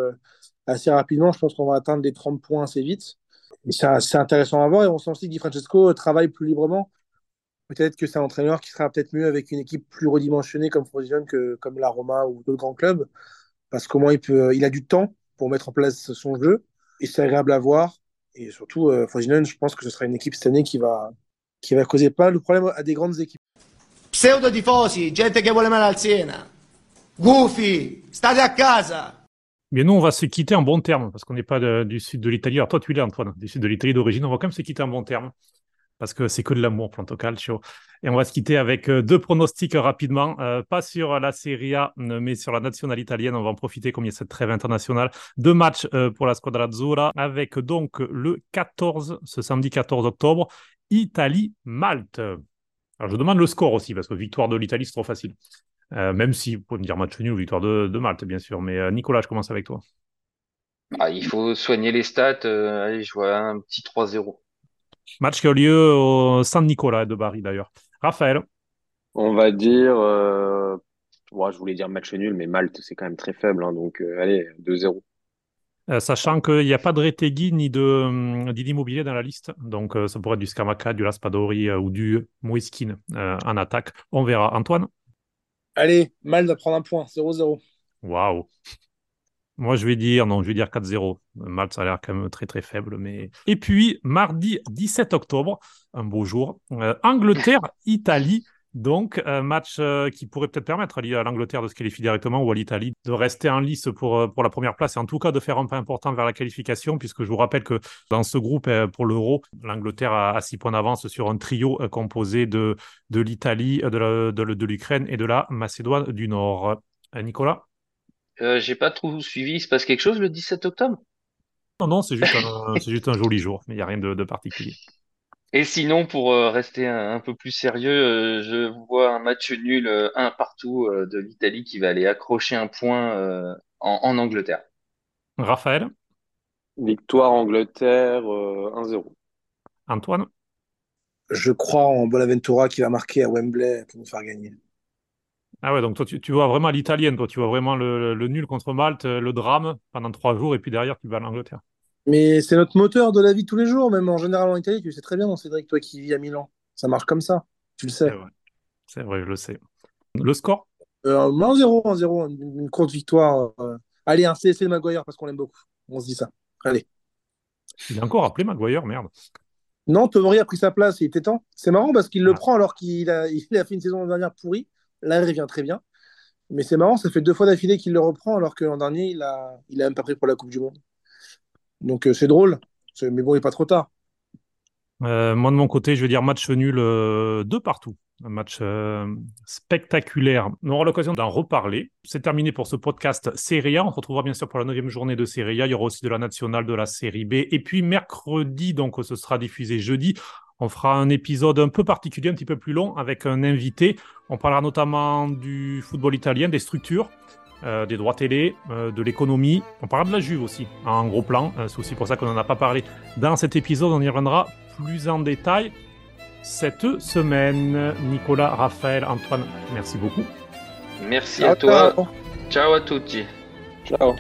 assez rapidement. Je pense qu'on va atteindre les 30 points assez vite. C'est intéressant à voir. Et on sent aussi que Di Francesco travaille plus librement. Peut-être que c'est un entraîneur qui sera peut-être mieux avec une équipe plus redimensionnée comme Frosinone que comme la Roma ou d'autres grands clubs. Parce qu'au moins, il, peut, il a du temps pour mettre en place son jeu. Et c'est agréable à voir. Et surtout, euh, Frosinone, je pense que ce sera une équipe cette année qui va, qui va causer pas le problème à des grandes équipes. Pseudo tifosi, gente che vuole male al Siena. Gufi, state a casa. Mais nous, on va se quitter en bon terme parce qu'on n'est pas du sud de l'Italie. Alors toi, tu l'es, Antoine, du sud de l'Italie d'origine. On va quand même se quitter en bon terme parce que c'est que de l'amour, Planto Calcio. Et on va se quitter avec euh, deux pronostics rapidement. Euh, pas sur la Serie A, mais sur la nationale italienne. On va en profiter comme il y a cette trêve internationale. Deux matchs euh, pour la Squadra Azzurra avec donc le 14, ce samedi 14 octobre, Italie-Malte. Alors je demande le score aussi parce que victoire de l'Italie, c'est trop facile. Euh, même si, vous pouvez me dire match nul ou victoire de, de, Malte, bien sûr. Mais euh, Nicolas, je commence avec toi. Ah, il faut soigner les stats. Euh, allez, je vois un petit 3-0. Match qui a lieu au San Nicolas de Bari, d'ailleurs. Raphaël On va dire. je voulais dire match nul, mais Malte, c'est quand même très faible. Hein, donc, allez, 2-0. sachant qu'il n'y a pas de Retegui ni de hum, d'immobilier dans la liste, donc ça pourrait être du Scamaca, du Laspadori ou du Moiskin en attaque. On verra. Antoine Allez, Mal va prendre un point, 0-0. Waouh. Moi, je vais dire, non, je vais dire 4-0. Mal, ça a l'air quand même très, très faible. Mais... Et puis, mardi 17 octobre, un beau jour, euh, Angleterre-Italie. Donc, un match euh, qui pourrait peut-être permettre à l'Angleterre de se qualifier directement ou à l'Italie de rester en lice pour, euh, pour la première place et en tout cas de faire un pas important vers la qualification, puisque je vous rappelle que dans ce groupe euh, pour l'Euro, l'Angleterre a, six points d'avance sur un trio composé de, de l'Italie, de, de, l'Ukraine et de la Macédoine du Nord. Nicolas? Euh, J'ai pas trop suivi. Il se passe quelque chose le 17 octobre? Non, non, c'est juste, juste, un joli jour, mais il n'y a rien de particulier. Et sinon, pour euh, rester un, peu plus sérieux, euh, je vois un match nul, euh, un partout de l'Italie qui va aller accrocher un point en, Angleterre. Raphaël? Victoire Angleterre 1-0. Antoine? Je crois en Bonaventura qui va marquer à Wembley pour nous faire gagner. Ah ouais, donc toi, tu, vois vraiment l'italienne, toi, tu vois vraiment le, nul contre Malte, le drame pendant trois jours, et puis derrière, tu vas à l'Angleterre. Mais c'est notre moteur de la vie de tous les jours, même en général en Italie. Tu sais très bien, mon Cédric, toi qui vis à Milan. Ça marche comme ça. Tu le sais. C'est vrai. Je le sais. Le score? Euh, 1-0, 1-0, une, une courte victoire. euh. Allez, un CSC de Maguire parce qu'on l'aime beaucoup. On se dit ça. Allez. Il a encore appelé Maguire, merde. Non, Tomori a pris sa place, il était temps. C'est marrant parce qu'il le Ah. prend alors qu'il a, il a fait une saison dernière pourrie. Là, il revient très bien. Mais c'est marrant, ça fait deux fois d'affilée qu'il le reprend alors que l'an dernier, il a, il a même pas pris pour la Coupe du Monde. Donc euh, c'est drôle. Mais bon, il n'est pas trop tard. Euh, moi, de mon côté, je vais dire match nul euh, de partout. Un match spectaculaire. On aura l'occasion d'en reparler. C'est terminé pour ce podcast Serie A. On se retrouvera bien sûr pour la neuvième journée de Serie A. Il y aura aussi de la nationale, de la Série B. Et puis mercredi, donc ce sera diffusé jeudi. On fera un épisode un peu particulier, un petit peu plus long, avec un invité. On parlera notamment du football italien, des structures, euh, des droits télé, euh, de l'économie. On parlera de la Juve aussi, en gros plan. Euh, C'est aussi pour ça qu'on n'en a pas parlé dans cet épisode. On y reviendra plus en détail cette semaine. Nicolas, Raphaël, Antoine, merci beaucoup. Merci à toi. ciao. Ciao à tutti. Ciao.